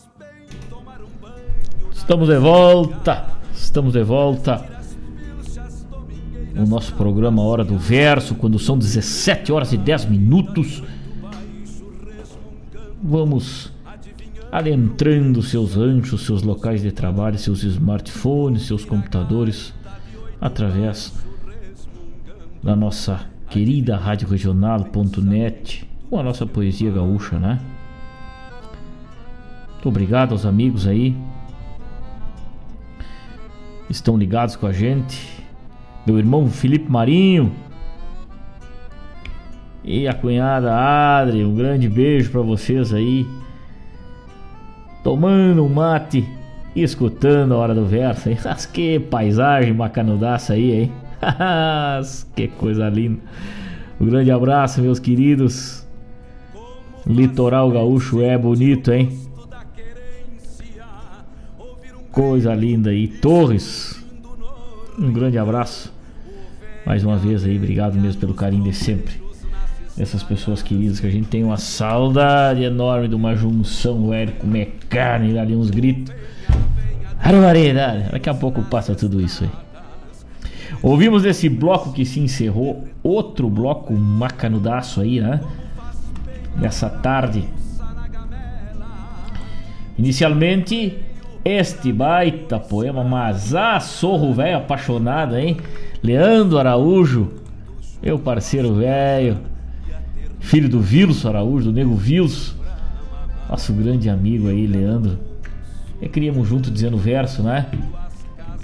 Estamos de volta, estamos de volta. O nosso programa Hora do Verso, quando são 17 horas e 10 minutos. Vamos adentrando seus ranchos, seus locais de trabalho, seus smartphones, seus computadores, através da nossa querida Rádio Regional.net, com a nossa poesia gaúcha, né? Muito obrigado aos amigos aí estão ligados com a gente. Meu irmão Felipe Marinho. E a cunhada Adri, um grande beijo para vocês aí. Tomando um mate e escutando a hora do verso, hein? *laughs* Que paisagem bacanudaça aí, hein? *laughs* que coisa linda. Um grande abraço, meus queridos. Litoral gaúcho é bonito, hein? Coisa linda aí. Torres. Um grande abraço. Mais uma vez aí, obrigado mesmo pelo carinho de sempre. Essas pessoas queridas que a gente tem uma saudade enorme de uma junção, velho, comer carne, ali uns gritos. Barbaridade. Daqui a pouco passa tudo isso aí. Ouvimos esse bloco que se encerrou, outro bloco macanudaço aí, né? Nessa tarde. Inicialmente, este baita poema, mas ah, sorro velho apaixonado, hein? Leandro Araújo, meu parceiro velho, filho do Vilso Araújo, do nego Vilso, nosso grande amigo aí, Leandro. E criamos junto dizendo verso, né?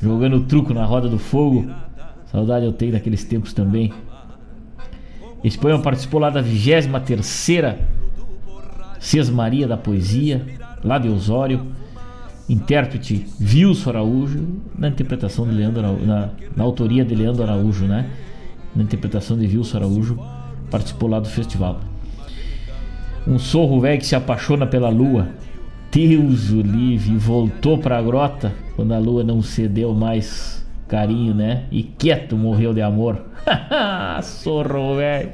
Jogando truco na roda do fogo. Saudade eu tenho daqueles tempos também. Esse poema participou lá da 23 Sesmaria da Poesia, lá de Osório. Intérprete Vilso Araújo, na interpretação de Leandro Araújo, na, na autoria de Leandro Araújo, né? Na interpretação de Vilso Araújo, participou lá do festival. Um sorro velho que se apaixona pela lua. Deus o livre, voltou pra grota quando a lua não cedeu mais carinho, né? E quieto morreu de amor. *laughs* Sorro, velho.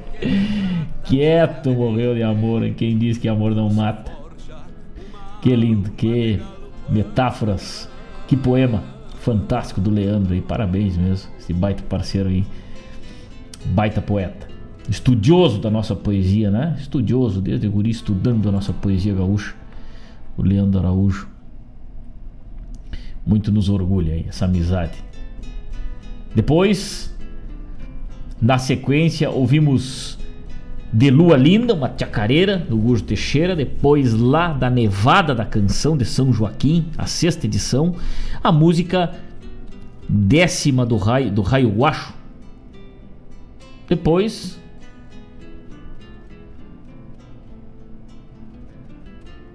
Quieto morreu de amor. Quem diz que amor não mata? Que lindo, que metáforas, que poema fantástico do Leandro aí. Parabéns mesmo, esse baita parceiro aí. Baita poeta. Estudioso da nossa poesia, né? Estudioso, desde guri estudando a nossa poesia gaúcha. O Leandro Araújo. Muito nos orgulha aí, essa amizade. Depois, na sequência, ouvimos De Lua Linda, uma chacareira do Gujo Teixeira. Depois, lá da Nevada da Canção de São Joaquim, a sexta edição, a música décima do Raio, do raio Guacho. Depois,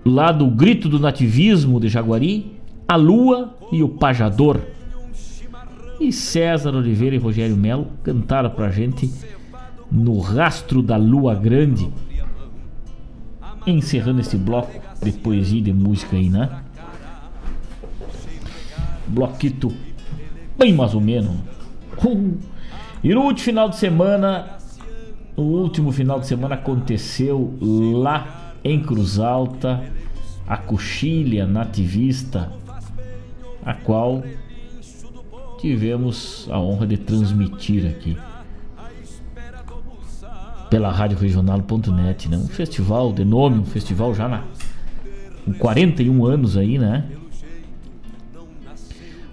lá do Grito do Nativismo de Jaguari, a Lua e o Pajador. E César Oliveira e Rogério Melo cantaram pra gente no Rastro da Lua Grande. Encerrando esse bloco de poesia e de música aí, né? Bloquito bem mais ou menos. *laughs* E no último final de semana, o último final de semana aconteceu lá em Cruz Alta, a coxilha nativista, a qual tivemos a honra de transmitir aqui pela Rádio Regional.net, né? Um festival de nome, um festival já na, com 41 anos aí, né?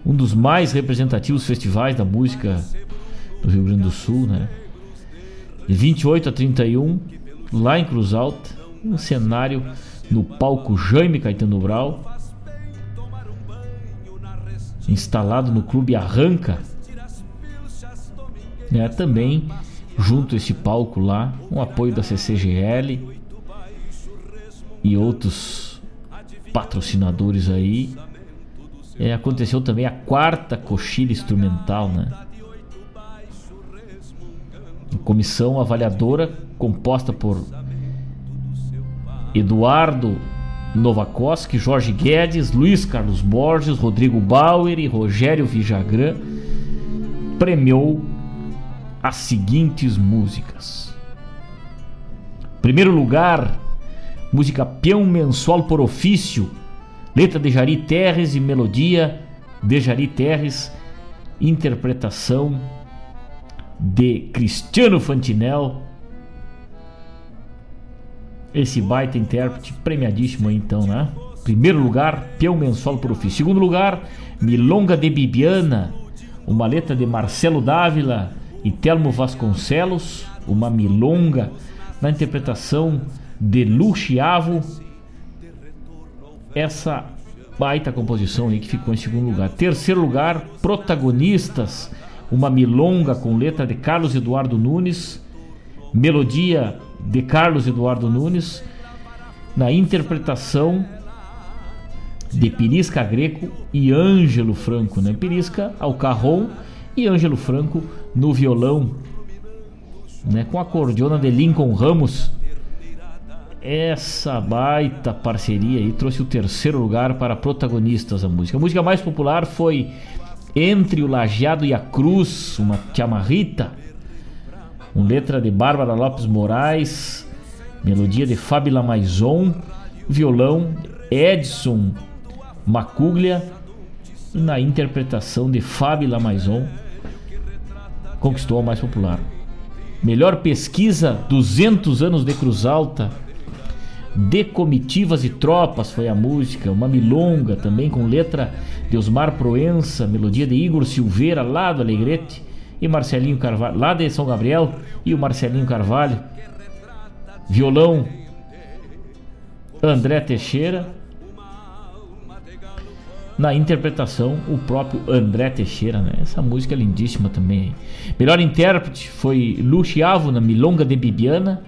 Um dos mais representativos festivais da música do Rio Grande do Sul, né? De 28 a 31, lá em Cruz Alta, um cenário no palco Jaime Caetano Brau, instalado no Clube Arranca. É, também junto a esse palco lá, um apoio da CCGL e outros patrocinadores aí. É, aconteceu também a quarta coxilha instrumental, né? Comissão avaliadora composta por Eduardo Novakoski, Jorge Guedes, Luiz Carlos Borges, Rodrigo Bauer e Rogério Vijagrã premiou as seguintes músicas. Primeiro lugar, música Peão Mensual por Ofício, letra de Jari Terres e melodia de Jari Terres, interpretação de Cristiano Fantinel esse baita intérprete premiadíssimo então, né? Primeiro lugar, Peão Mensual por ofício. Segundo lugar, Milonga de Bibiana, uma letra de Marcelo Dávila e Telmo Vasconcelos, uma milonga na interpretação de Luciavo. Essa baita composição aí que ficou em segundo lugar. Terceiro lugar, Protagonistas, uma milonga com letra de Carlos Eduardo Nunes, melodia de Carlos Eduardo Nunes, na interpretação de Pirisca Greco e Ângelo Franco, né? Pirisca ao carrom e Ângelo Franco no violão, né? Com a cordiona de Lincoln Ramos. Essa baita parceria aí trouxe o terceiro lugar para protagonistas da música. A música mais popular foi Entre o Lajeado e a Cruz, uma chamarrita com letra de Bárbara Lopes Moraes, melodia de Fábio Maison, violão Edson Macuglia na interpretação de Fábio Lamaison conquistou a mais popular. Melhor pesquisa 200 anos de Cruz Alta. De comitivas e tropas foi a música, uma milonga também com letra de Osmar Proença, melodia de Igor Silveira lá do Alegrete e Marcelinho Carvalho, lá de São Gabriel e o Marcelinho Carvalho. Violão André Teixeira na interpretação o próprio André Teixeira, né? Essa música é lindíssima também. Melhor intérprete foi Luciavo na Milonga de Bibiana.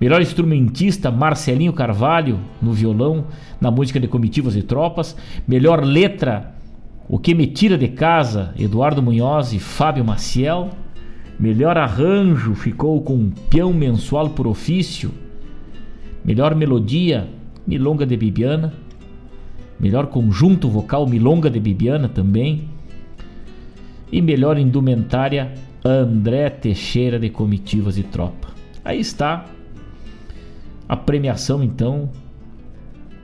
Melhor instrumentista Marcelinho Carvalho no violão, na música de Comitivas e Tropas. Melhor letra O que me tira de casa Eduardo Munhoz e Fábio Maciel. Melhor arranjo ficou com Peão Mensual por Ofício. Melhor melodia Milonga de Bibiana. Melhor conjunto vocal Milonga de Bibiana também. E melhor indumentária André Teixeira de Comitivas e Tropa. Aí está a premiação então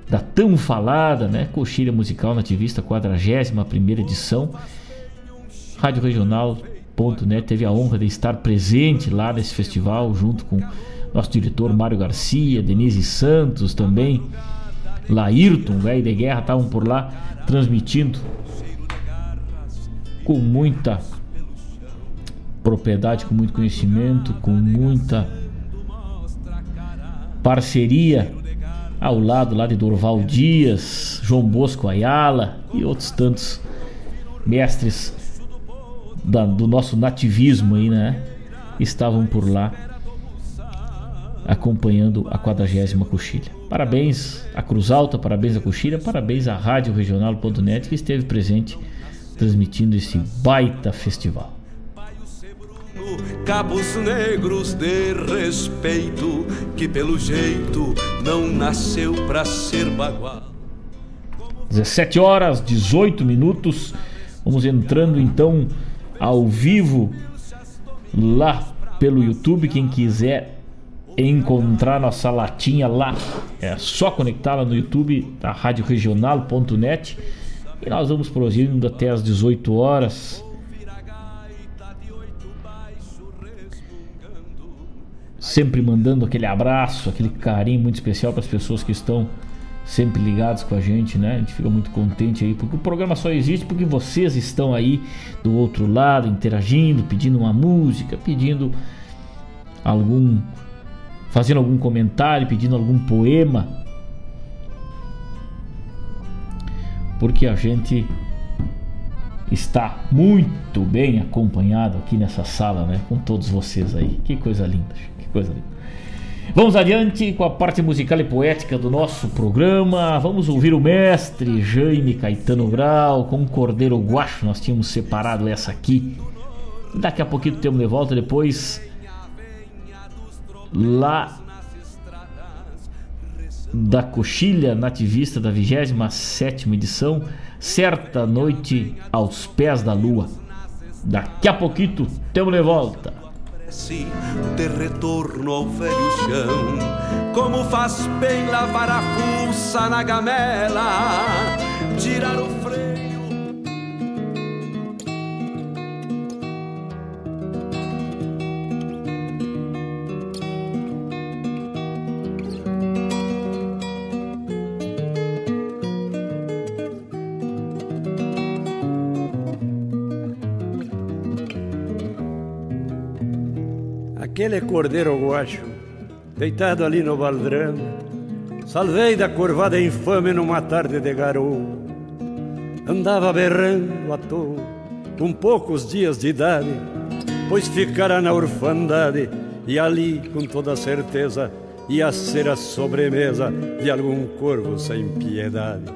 da tão falada, né, Coxilha Musical Nativista 41ª edição. Rádio Regional.net teve a honra de estar presente lá nesse festival junto com nosso diretor Mário Garcia, Denise Santos também Laírton, velho de guerra, estavam por lá transmitindo com muita propriedade, com muito conhecimento, com muita parceria ao lado lá de Dorval Dias, João Bosco Ayala e outros tantos mestres da, do nosso nativismo aí, né? Estavam por lá acompanhando a 40 coxilha. Parabéns à Cruz Alta, parabéns à coxilha, parabéns à Rádio Regional.net que esteve presente transmitindo esse baita festival. Cabos negros de respeito que pelo jeito não nasceu para ser bagual. 17 horas 18 minutos. Vamos entrando então ao vivo lá pelo YouTube. Quem quiser encontrar nossa latinha lá. É só conectá-la no YouTube da radioregional.net e nós vamos prosseguindo até as 18 horas. Sempre mandando aquele abraço, aquele carinho muito especial para as pessoas que estão sempre ligados com a gente, né? A gente fica muito contente aí, porque o programa só existe porque vocês estão aí do outro lado, interagindo, pedindo uma música, pedindo algum fazendo algum comentário, pedindo algum poema. Porque a gente está muito bem acompanhado aqui nessa sala, né? Com todos vocês aí. Que coisa linda, que coisa linda. Vamos adiante com a parte musical e poética do nosso programa. Vamos ouvir o mestre Jaime Caetano Grau com o Cordeiro Guacho. Nós tínhamos separado essa aqui. Daqui a pouquinho temos de volta depois lá da coxilha nativista da 27 edição, certa noite aos pés da lua. Daqui a pouquinho temos de volta. De retorno ao velho chão, como faz bem lavar a na gamela, tirar o Aquele cordeiro guacho, deitado ali no baldrame, salvei da curvada infame numa tarde de garoa. Andava berrando à toa, com poucos dias de idade, pois ficara na orfandade e ali, com toda certeza, ia ser a sobremesa de algum corvo sem piedade.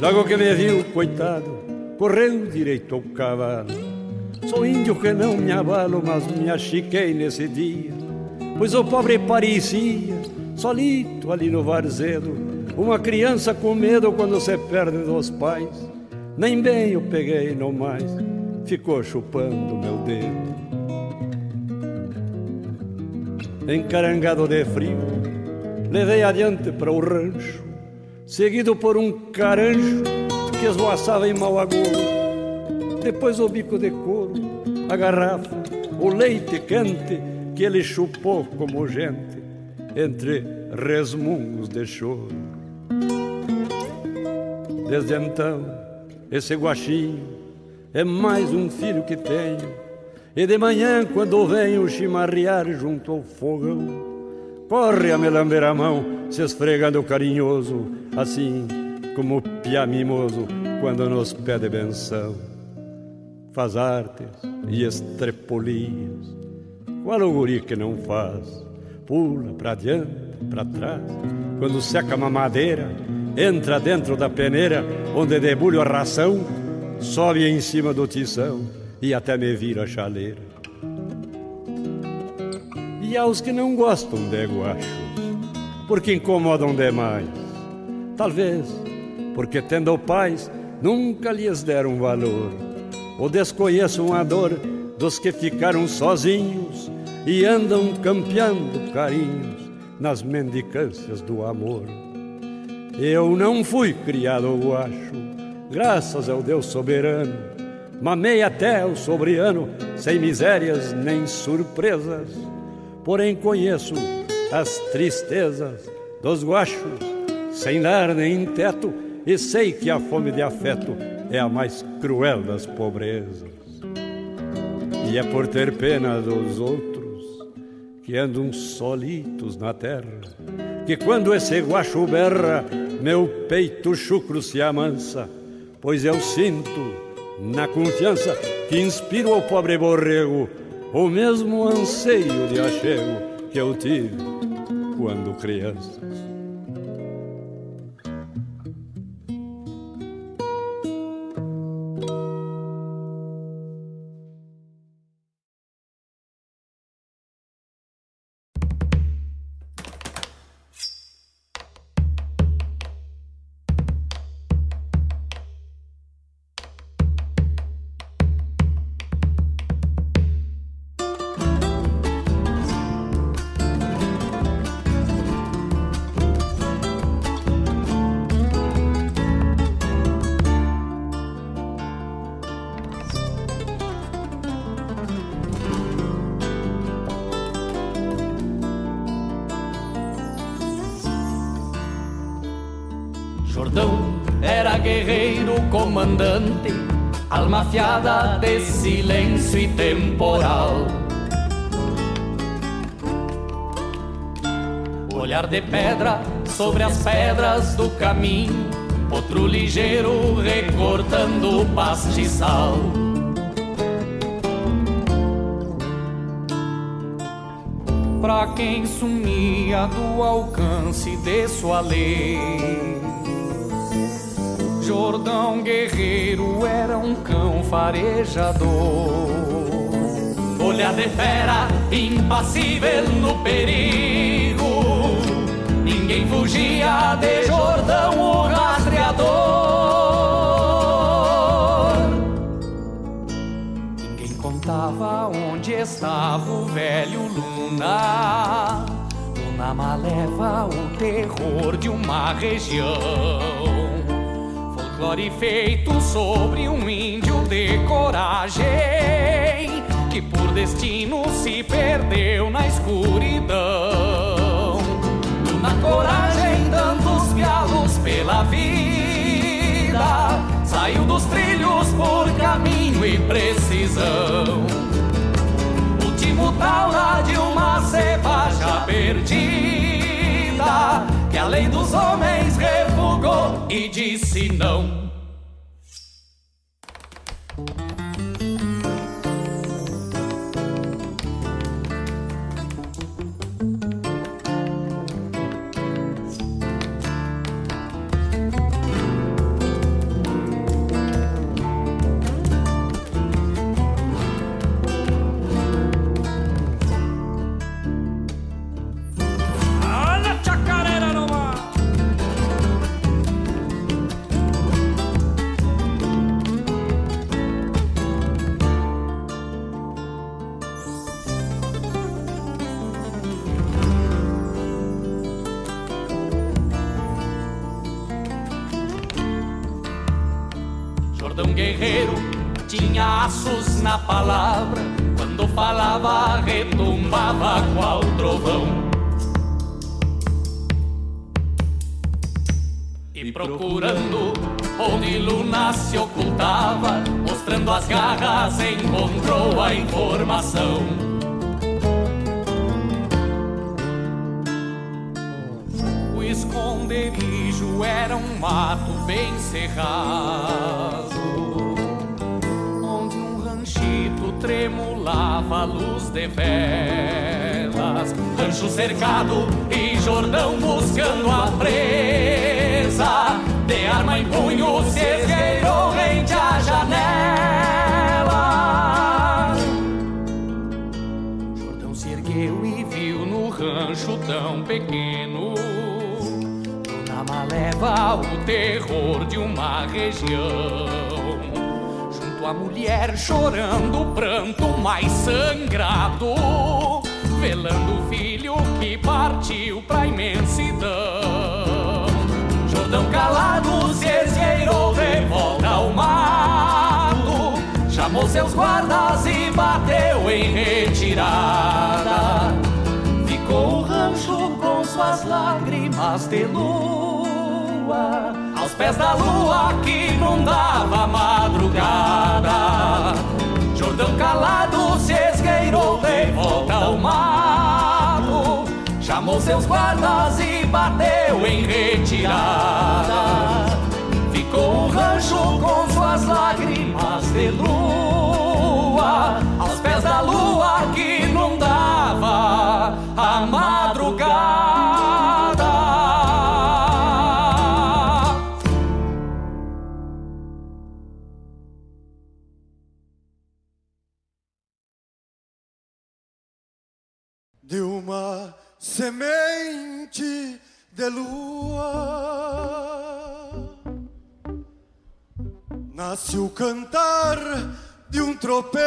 Logo que me viu, coitado, correu direito ao cavalo Sou índio que não me abalo, mas me achiquei nesse dia. Pois o pobre parecia, solito ali no varzedo, uma criança com medo quando se perde dos pais. Nem bem eu peguei no mais, ficou chupando meu dedo. encarangado de frio, levei adiante para o rancho, seguido por um carancho que esvoaçava em mau agouro. Depois o bico de couro, a garrafa, o leite quente que ele chupou como gente, entre resmungos de choro. Desde então, esse guachinho é mais um filho que tenho. E de manhã, quando venho chimarrear junto ao fogão, corre a me lamber a mão, se esfregando carinhoso, assim como o piá mimoso quando nos pede benção. Faz artes e estrepolias, qual o guri que não faz? Pula pra diante, pra trás, quando seca uma madeira, entra dentro da peneira onde debulho a ração, sobe em cima do tição e até me vira chaleira. E aos que não gostam de guachos, porque incomodam demais, talvez porque tendo pais nunca lhes deram valor, ou desconheçam a dor dos que ficaram sozinhos e andam campeando carinhos nas mendicâncias do amor. Eu não fui criado guacho, graças ao Deus soberano. Mamei até o sobreano, sem misérias nem surpresas. Porém conheço as tristezas dos guachos, sem lar nem teto, e sei que a fome de afeto é a mais cruel das pobrezas. E é por ter pena dos outros que andam solitos na terra, que quando esse guacho berra, meu peito chucro se amansa, pois eu sinto, na confiança que inspiro ao pobre borrego, o mesmo anseio de achego que eu tive quando criança. De pedra sobre as pedras do caminho, outro ligeiro recortando o pastiçal. Pra quem sumia do alcance de sua lei Jordão guerreiro era um cão farejador. Olhar de fera, impassível no perigo. Ninguém fugia de Jordão, o rastreador. Ninguém contava onde estava o velho Luna. Luna maleva o terror de uma região folclore feito sobre um índio de coragem que por destino se perdeu na escuridão. Na coragem dando os pialos pela vida, saiu dos trilhos por caminho e precisão. Último taura de uma cepa já perdida, que além dos homens refugou e disse não. Rancho cercado e Jordão buscando a presa, de arma em punho se esgueirou rente à janela. Jordão se ergueu e viu no rancho tão pequeno leva o terror de uma região. Junto à mulher chorando pranto mais sangrado, velando o filho que partiu pra imensidão. Jordão calado se esgueirou de volta ao mato, chamou seus guardas e bateu em retirada. Ficou o rancho com suas lágrimas de lua, aos pés da lua que inundava a madrugada. Jordão calado se esgueirou volta ao mato, chamou seus guardas e bateu em retirada. Ficou o rancho com suas lágrimas de lua, aos pés da lua que inundava a madrugada. De uma semente de lua. Nasce o cantar de um tropeiro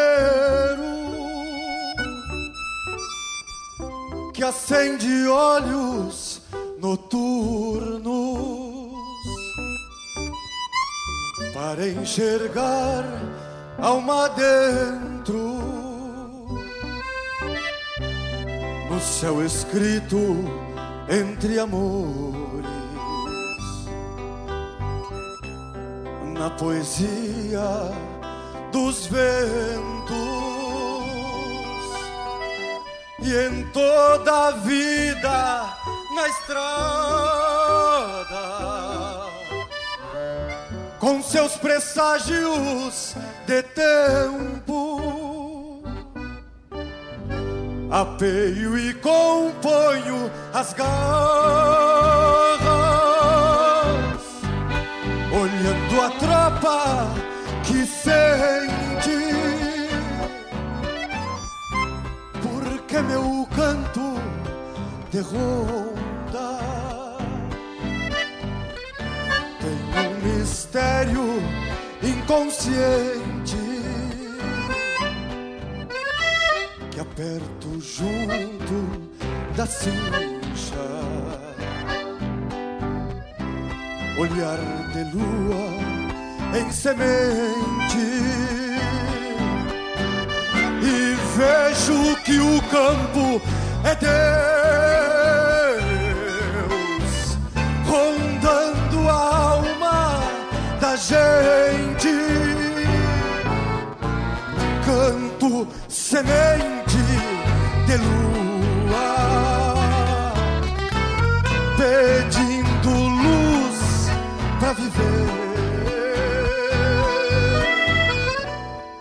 que acende olhos noturnos para enxergar alma dentro no céu escrito entre amores, na poesia dos ventos e em toda a vida na estrada, com seus presságios de tempo apeio e componho as garras, olhando a tropa que sente, porque meu canto de ronda? Tem um mistério inconsciente que aperto junto da cincha. Olhar de lua em semente e vejo que o campo é Deus rondando a alma da gente. Canto semente de lua, pedindo luz para viver.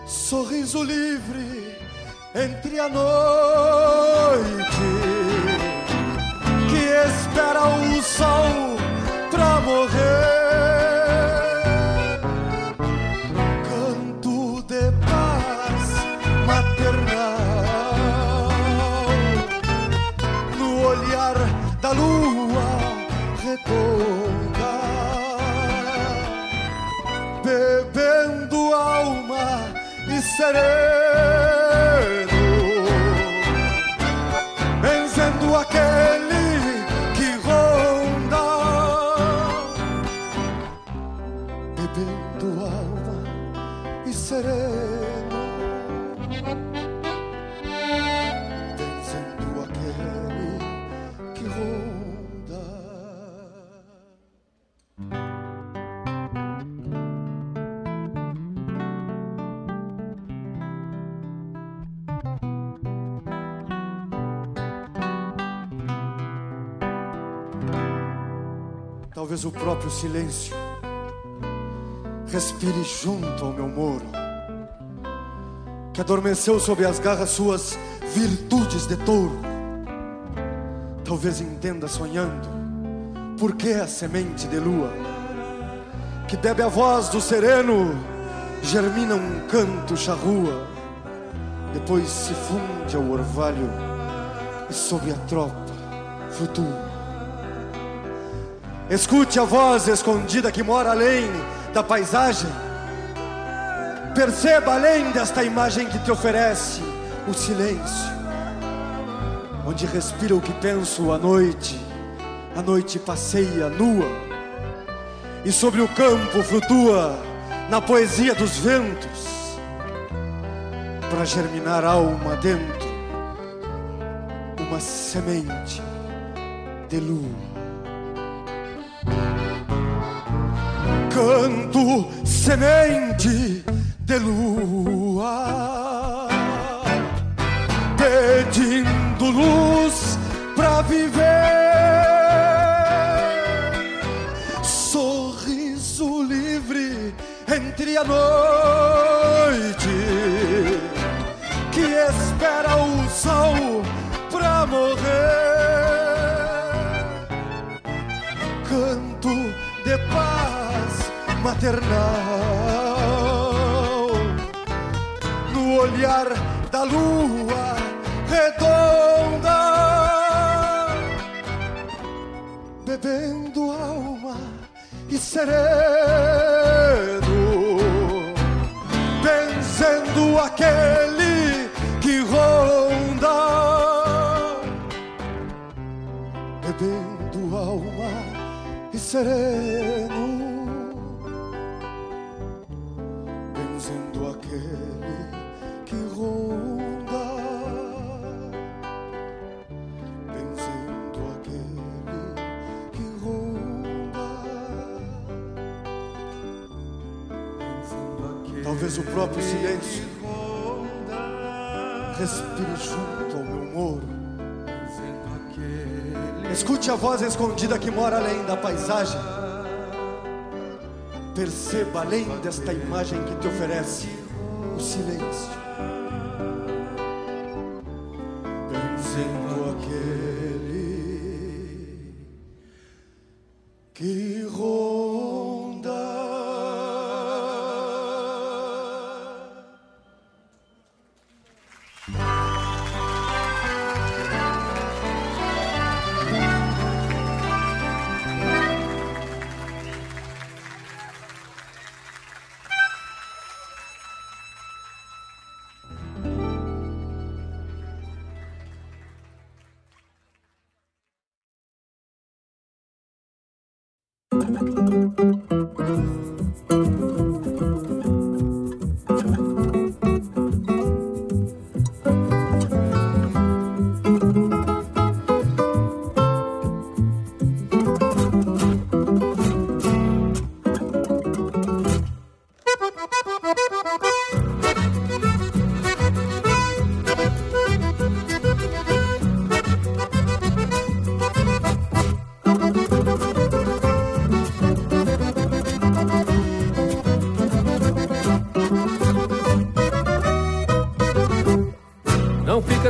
Sorriso livre entre a noite que espera o sol talvez o próprio silêncio, respire junto ao meu moro, que adormeceu sob as garras suas virtudes de touro. Talvez entenda sonhando por que a semente de lua, que bebe a voz do sereno, germina um canto charrua, depois se funde ao orvalho e sob a tropa flutua. Escute a voz escondida que mora além da paisagem. Perceba além desta imagem que te oferece o silêncio, onde respira o que penso à noite. A noite passeia nua e sobre o campo flutua na poesia dos ventos para germinar alma dentro uma semente de lua. Canto semente de lua, pedindo luz pra viver. Sorriso livre entre a noite que espera o sol pra morrer. Canto de paz maternal no olhar da lua redonda, bebendo alma e sereno, vencendo aquele que ronda, bebendo alma e sereno. Aquele que ronda, vencendo aquele que ronda, talvez o próprio silêncio respire junto ao meu moro. Escute a voz escondida que mora além da paisagem. Perceba além desta imagem que te oferece o silêncio. Vencendo aquele que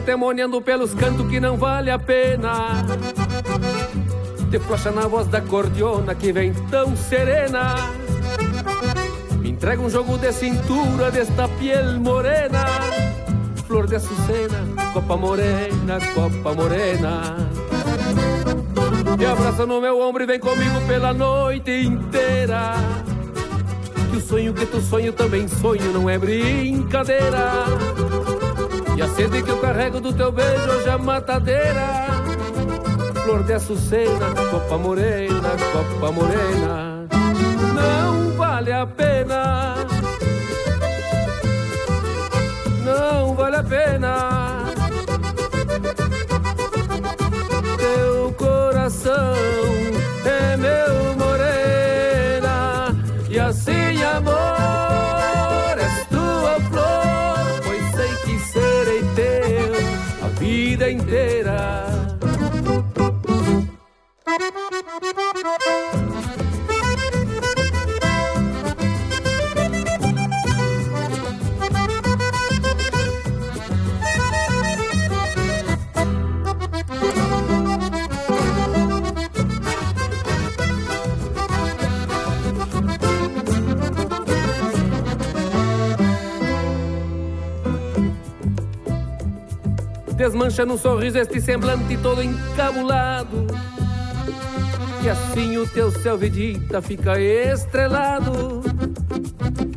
Temoneando pelos cantos que não vale a pena. Te flocha na voz da cordiona que vem tão serena. Me entrega um jogo de cintura desta piel morena. Flor de açucena, copa morena, copa morena. Me abraça no meu ombro e vem comigo pela noite inteira. Que o sonho que tu sonho também sonho, não é brincadeira. E a sede que eu carrego do teu beijo hoje é matadeira. Flor de açucena, copa morena, copa morena. Não vale a pena. Não vale a pena. Desmancha num sorriso este semblante todo encabulado. E assim o teu céu vedita fica estrelado.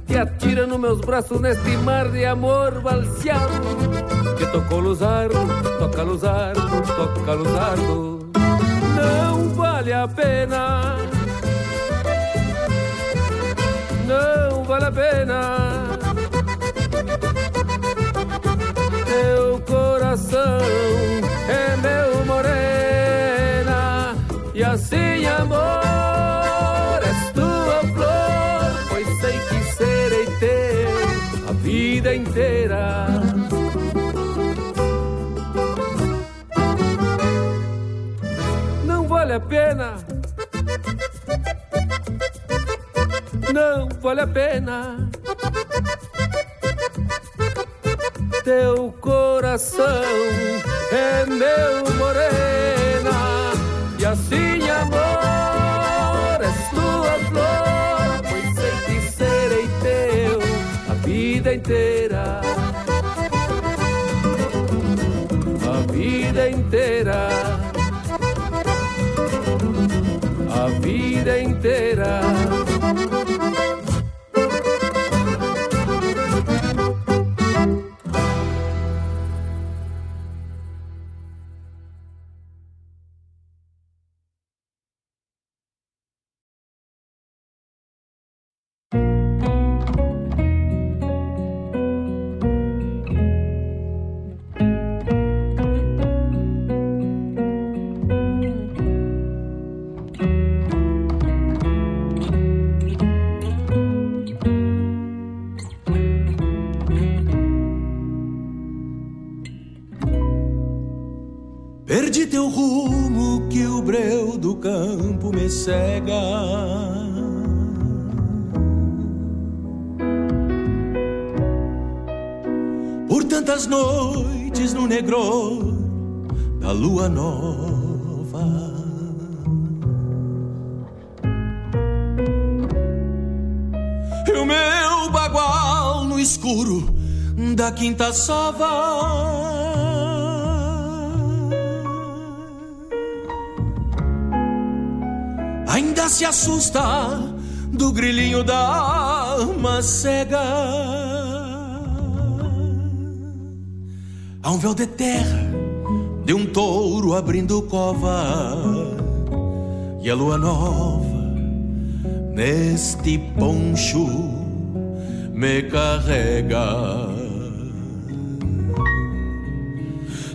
Te atira nos meus braços neste mar de amor balseado. Que tocou luzardo, toca luzardo, toca luzardo. Não vale a pena. Não vale a pena coração é meu morena e assim amor és tua flor pois sei que serei teu a vida inteira. Não vale a pena. Não vale a pena. Teu coração é meu morena. E assim amor és tua flor pois sei que serei teu a vida inteira. A vida inteira. A vida grilinho da alma cega. Há um véu de terra de um touro abrindo cova e a lua nova neste poncho me carrega.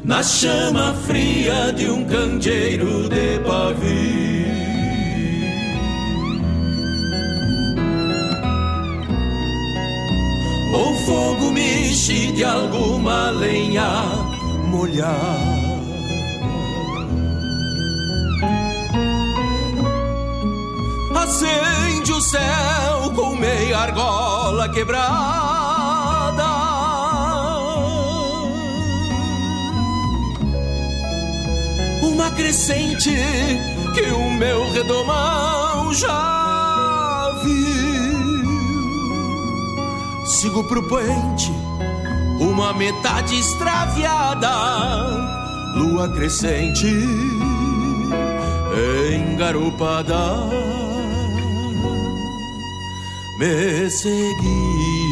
Na chama fria de um candeeiro de pavio O fogo mexe de alguma lenha molhada. Acende o céu com meia argola quebrada. Uma crescente que o meu redomão já sigo pro poente, uma metade extraviada, lua crescente, engarupada, me seguir.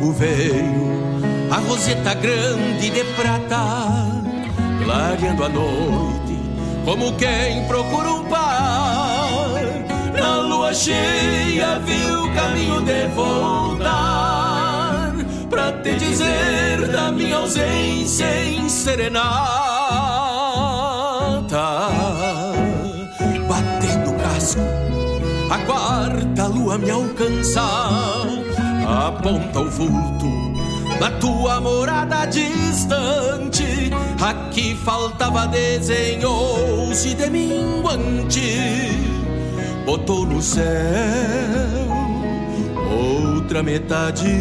Logo veio a roseta grande de prata, clareando a noite, como quem procura um par. Na lua cheia viu caminho de voltar, pra te dizer da minha ausência em serenata. Batendo casco, a quarta lua me alcançar aponta o vulto da tua morada distante. Aqui faltava desenhos de minguante botou no céu outra metade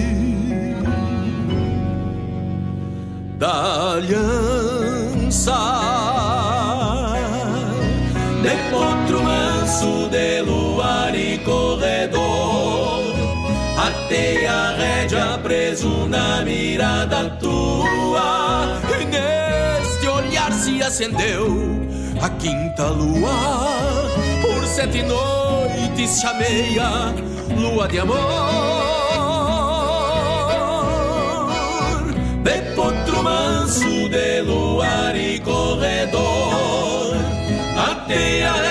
da aliança de potro manso de luar e corredor até a rédea preso na mirada tua. E neste olhar se acendeu a quinta lua. Por sete noites chamei a lua de amor. De potro manso de luar e corredor até a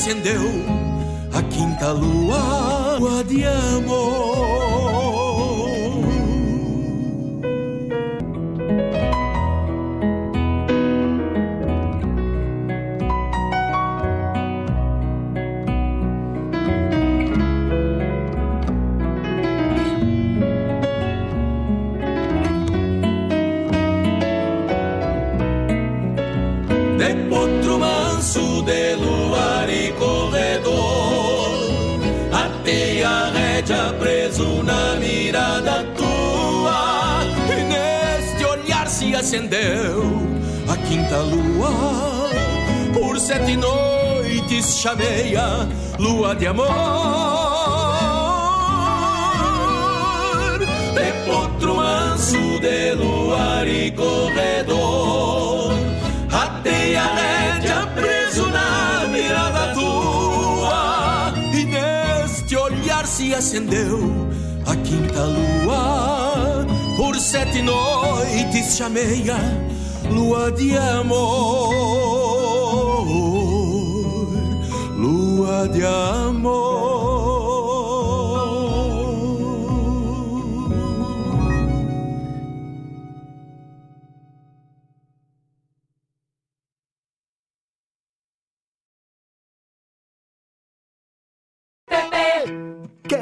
acendeu a quinta lua, lua de amor mirada tua e neste olhar se acendeu a quinta lua. Por sete noites chamei a lua de amor. De potro manso de luar e corredor até a rédea preso na mirada tua. E neste olhar se acendeu a quinta lua por sete noites chamei a lua de amor. Lua de amor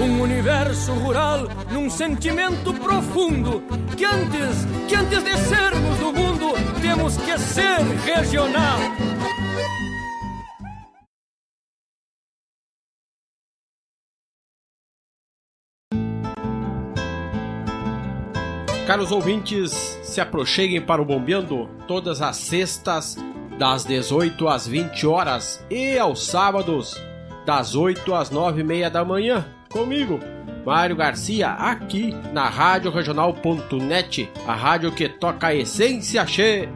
um universo rural num sentimento profundo que antes, que antes de sermos do mundo, temos que ser regional. Caros ouvintes, se aproxeguem para o Bombeando todas as sextas, das 18 às 20 horas e aos sábados, das 8 às 9 e meia da manhã, comigo, Mário Garcia, aqui na Rádio Regional.net, a rádio que toca a essência che.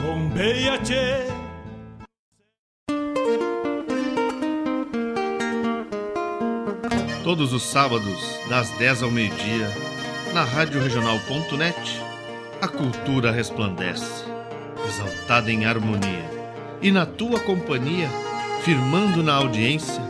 Bombeia che. Todos os sábados, das 10 ao meio-dia, na Rádio Regional.net, a cultura resplandece, exaltada em harmonia, e na tua companhia, firmando na audiência,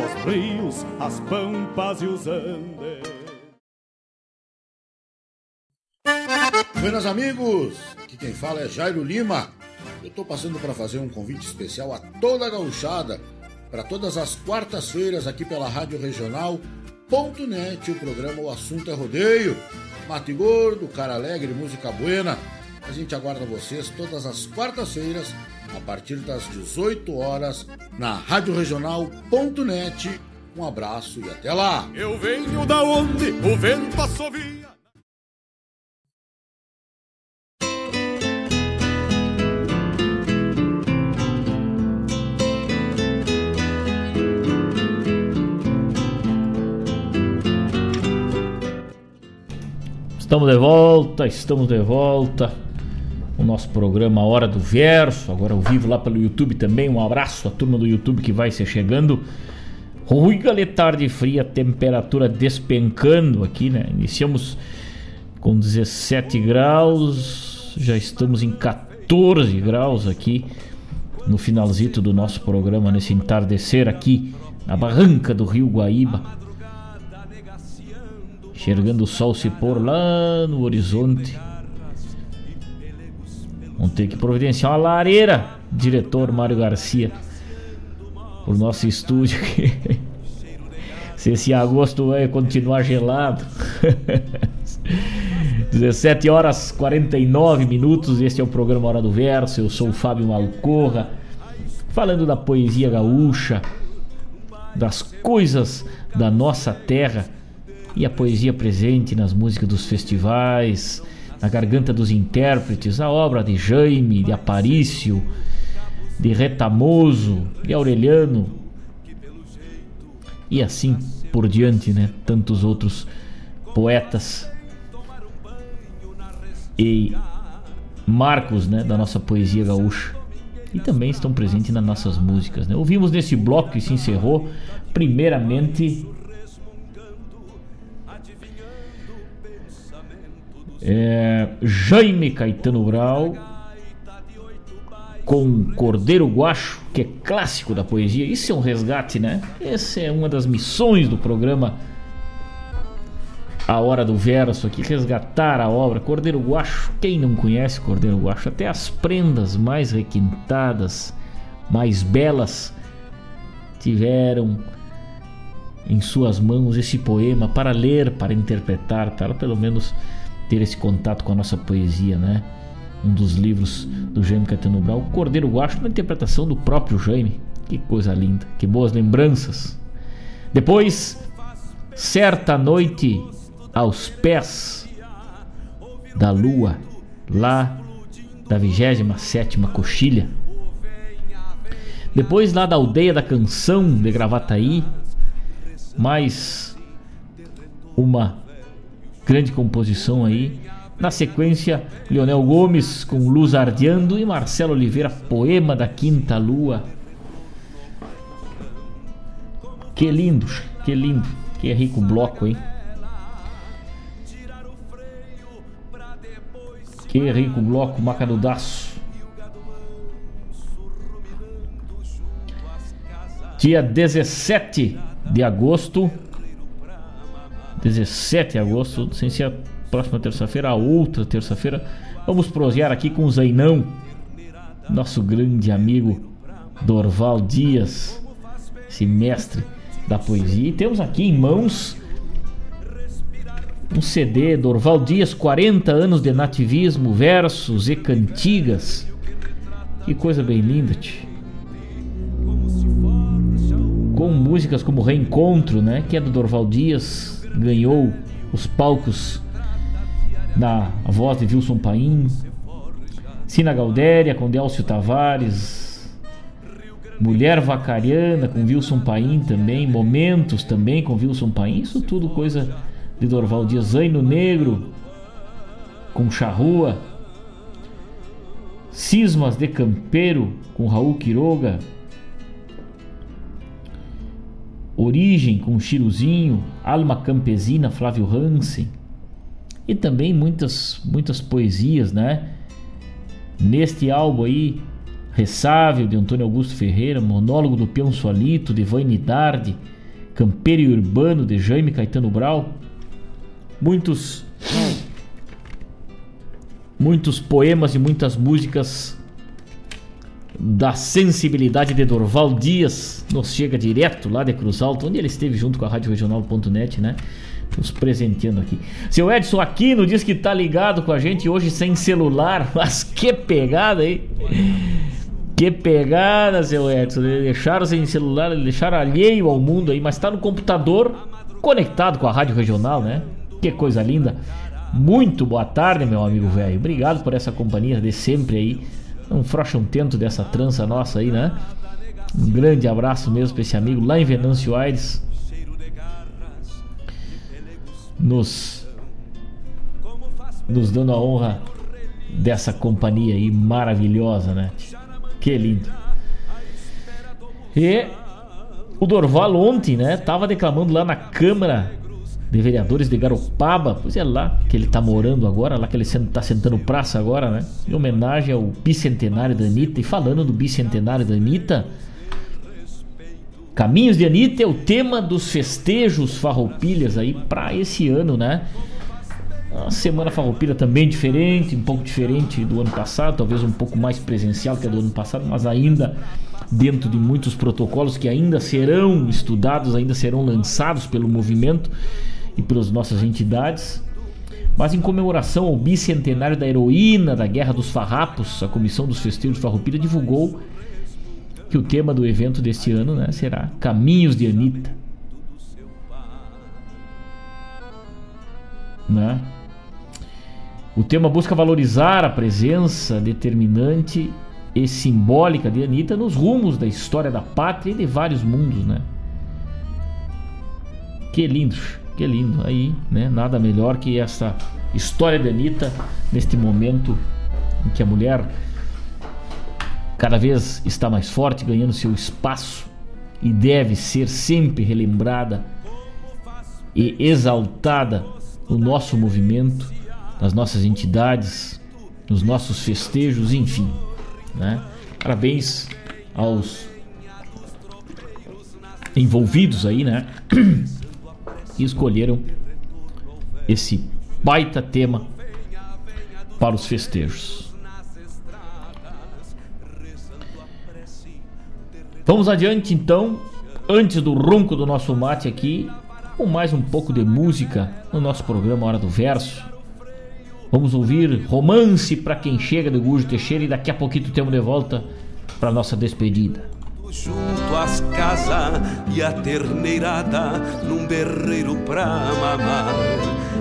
os rios, as pampas e os andes. Buenas amigos, aqui quem fala é Jairo Lima eu estou passando para fazer um convite especial a toda a gauchada para todas as quartas-feiras aqui pela Rádio Regional.net, o programa O Assunto é Rodeio. Mate Gordo, Cara Alegre, Música Buena. A gente aguarda vocês todas as quartas-feiras, a partir das 18 horas, na Rádio Regional.net. Um abraço e até lá! Eu venho da onde o vento assovia. Estamos de volta, estamos de volta. O nosso programa Hora do Verso, agora ao vivo lá pelo YouTube também. Um abraço à turma do YouTube que vai se chegando. Rui tarde fria, temperatura despencando aqui, né? Iniciamos com 17 graus, já estamos em 14 graus aqui no finalzito do nosso programa, nesse entardecer aqui na barranca do Rio Guaíba enxergando o sol se pôr lá no horizonte. Vamos ter que providenciar uma lareira, diretor Mário Garcia, por nosso estúdio aqui. *laughs* Se esse agosto vai continuar gelado. *laughs* 17 horas 49 minutos, este é o programa Hora do Verso. Eu sou o Fábio Malcorra, falando da poesia gaúcha, das coisas da nossa terra e a poesia presente nas músicas dos festivais, na garganta dos intérpretes, a obra de Jaime, de Aparício, de Retamoso, de Aureliano e assim por diante, né? Tantos outros poetas e marcos, né, da nossa poesia gaúcha. E também estão presentes nas nossas músicas, né? Ouvimos nesse bloco que se encerrou, primeiramente É, Jaime Caetano Brau com Cordeiro Guacho, que é clássico da poesia. Isso é um resgate, né? Essa é uma das missões do programa A Hora do Verso aqui, resgatar a obra Cordeiro Guacho. Quem não conhece Cordeiro Guacho? Até as prendas mais requintadas, mais belas tiveram em suas mãos esse poema para ler, para interpretar, para pelo menos ter esse contato com a nossa poesia, né? Um dos livros do Jaime Caetano Brau, Cordeiro Guacho, uma interpretação do próprio Jaime. Que coisa linda, que boas lembranças. Depois, certa noite aos pés da lua, lá da 27 coxilha. Depois lá da aldeia da canção de Gravataí, mais uma grande composição aí. Na sequência, Leonel Gomes com Luz Ardeando e Marcelo Oliveira, Poema da Quinta Lua. Que lindo, que lindo, que rico bloco, hein? Que rico bloco, macanudaço. Dia 17 de agosto 17 de agosto, sem ser a próxima terça-feira, a outra terça-feira, vamos prosear aqui com o Zainão, nosso grande amigo Dorval Dias, esse mestre da poesia. E temos aqui em mãos um CD, Dorval Dias, 40 anos de nativismo, versos e cantigas. Que coisa bem linda, tio. Com músicas como Reencontro, né? Que é do Dorval Dias, ganhou os palcos na voz de Wilson Paim, Sina Galdéria com Delcio Tavares, Mulher Vacariana com Wilson Paim também, Momentos também com Wilson Paim, isso tudo coisa de Dorval Dias, Zaino Negro com Charrua, Cismas de Campeiro com Raul Quiroga. Origem com Chiruzinho, Alma Campesina, Flávio Hansen. E também muitas muitas poesias, né? Neste álbum aí, Ressável de Antônio Augusto Ferreira, Monólogo do Peão Solito de Vainidade, Campeiro Urbano de Jaime Caetano Brau. Muitos muitos poemas e muitas músicas da sensibilidade de Dorval Dias nos chega direto lá de Cruz Alto, onde ele esteve junto com a Rádio Regional.net, né? Nos presenteando aqui. Seu Edson Aquino diz que tá ligado com a gente hoje sem celular, *laughs* mas que pegada aí! Que pegada, seu Edson. Deixaram sem celular, deixaram alheio ao mundo aí, mas tá no computador conectado com a Rádio Regional, né? Que coisa linda. Muito boa tarde, meu amigo velho. Obrigado por essa companhia de sempre aí. Não frouxa um tento dessa trança nossa aí, né? Um grande abraço mesmo pra esse amigo lá em Venâncio Aires. Nos, nos dando a honra dessa companhia aí maravilhosa, né? Que lindo. E o Dorval ontem, né? Tava declamando lá na Câmara de Vereadores de Garopaba, pois é lá que ele tá morando agora, lá que ele tá sentando praça agora, né? Em homenagem ao bicentenário da Anitta. E falando do bicentenário da Anitta, Caminhos de Anitta é o tema dos festejos farroupilhas aí para esse ano, né? A semana farroupilha também diferente, um pouco diferente do ano passado, talvez um pouco mais presencial que a do ano passado, mas ainda dentro de muitos protocolos que ainda serão estudados, ainda serão lançados pelo movimento e pelas nossas entidades. Mas em comemoração ao bicentenário da heroína da Guerra dos Farrapos, a Comissão dos Festejos Farroupilha divulgou que o tema do evento deste ano né, será Caminhos de Anitta. Né? O tema busca valorizar a presença determinante e simbólica de Anitta nos rumos da história da pátria e de vários mundos, né? Que lindo, que lindo. Aí, né? Nada melhor que essa história de Anitta neste momento em que a mulher cada vez está mais forte, ganhando seu espaço e deve ser sempre relembrada e exaltada no nosso movimento, nas nossas entidades, nos nossos festejos, enfim. Né? Parabéns aos envolvidos aí, né? *clears throat* que escolheram esse baita tema para os festejos. Vamos adiante então, antes do ronco do nosso mate aqui, com mais um pouco de música no nosso programa Hora do Verso. Vamos ouvir Romance para quem chega de Gujo Teixeira e daqui a pouquinho temos de volta para nossa despedida junto às casas e a terneirada num berreiro pra mamar.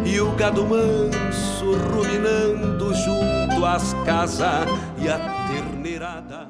E o gado manso ruminando junto às casas e a terneirada.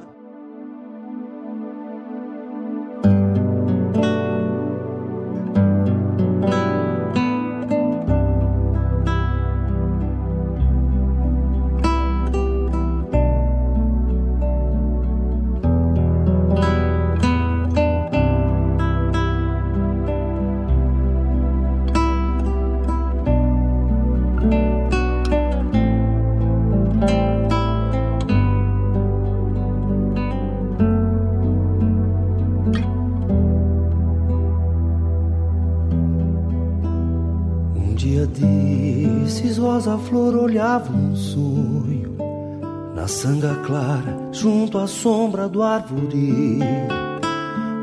Sombra do árvore.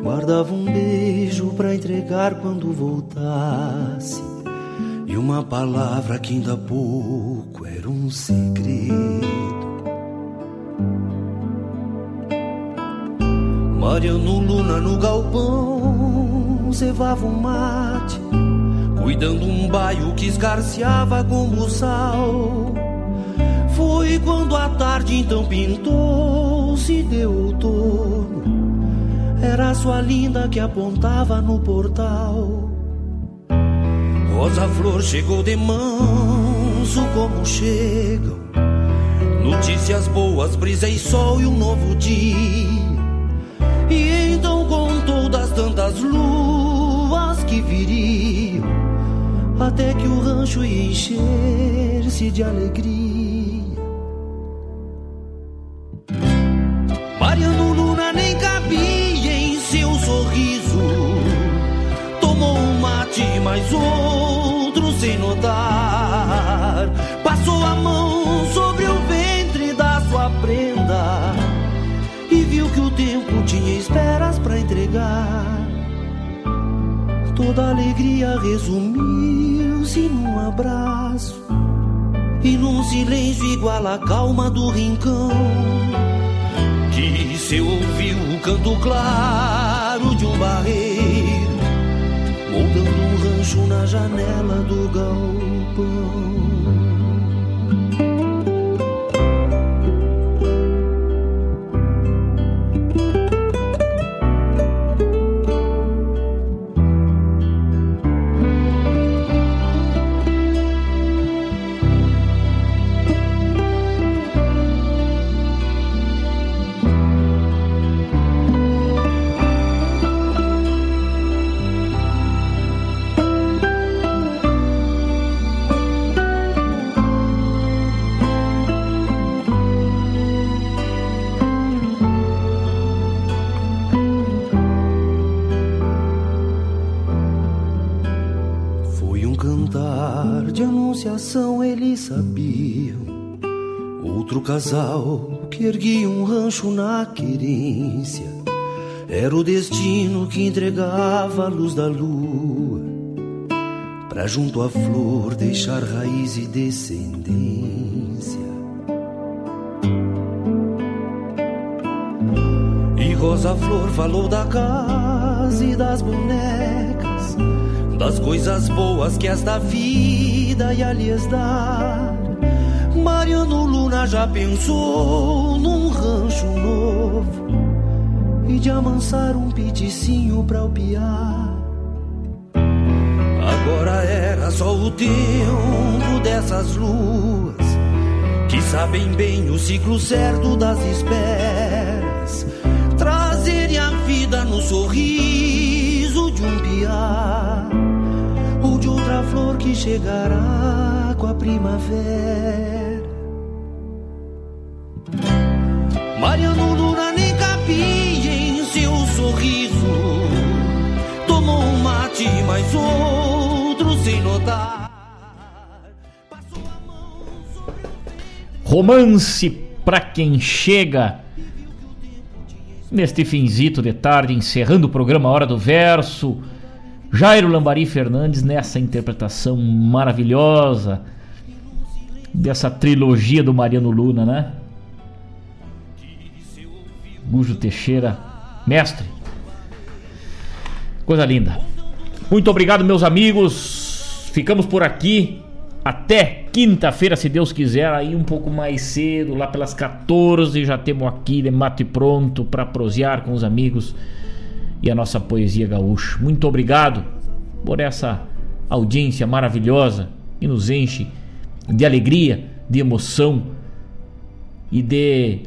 Guardava um beijo para entregar quando voltasse, e uma palavra que ainda pouco era um segredo. Mariano Luna no galpão, cevava um mate cuidando um baio que esgarciava como sal. Foi quando a tarde então pintou-se de outono. Era sua linda que apontava no portal. Rosa Flor chegou de manso como chegam. No notícias boas, brisa e sol e um novo dia. E então contou das tantas luas que viriam, até que o rancho ia encher-se de alegria. Toda alegria resumiu-se num abraço e num silêncio igual à calma do rincão. Que se ouviu o canto claro de um barreiro, moldando um rancho na janela do galpão. De anunciação, eles sabiam. Outro casal que erguia um rancho na querência. Era o destino que entregava a luz da lua. Pra junto à flor deixar raiz e descendência. E Rosa Flor falou da casa e das bonecas das coisas boas que esta vida ia lhes dar. Mariano Luna já pensou num rancho novo e de amansar um piticinho pra o. Agora era só o tempo dessas luas que sabem bem o ciclo certo das esperas, trazerem a vida no sorriso de um piar ou de outra flor que chegará com a primavera. Mariano Luna nem cabia em seu sorriso, tomou um mate mais outro sem notar. Romance pra quem chega. Neste finzito de tarde, encerrando o programa Hora do Verso. Jairo Lambari Fernandes nessa interpretação maravilhosa dessa trilogia do Mariano Luna, né? Gujo Teixeira, mestre. Coisa linda. Muito obrigado, meus amigos. Ficamos por aqui até quinta-feira, se Deus quiser, aí um pouco mais cedo, lá pelas 14, já temos aqui de mate pronto para prosear com os amigos e a nossa poesia gaúcha. Muito obrigado por essa audiência maravilhosa que nos enche de alegria, de emoção e de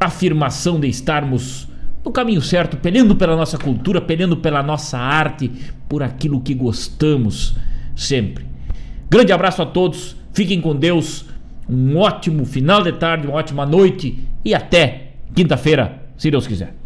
afirmação de estarmos no caminho certo, peleando pela nossa cultura, peleando pela nossa arte, por aquilo que gostamos sempre. Grande abraço a todos, fiquem com Deus, um ótimo final de tarde, uma ótima noite. E até quinta-feira, se Deus quiser.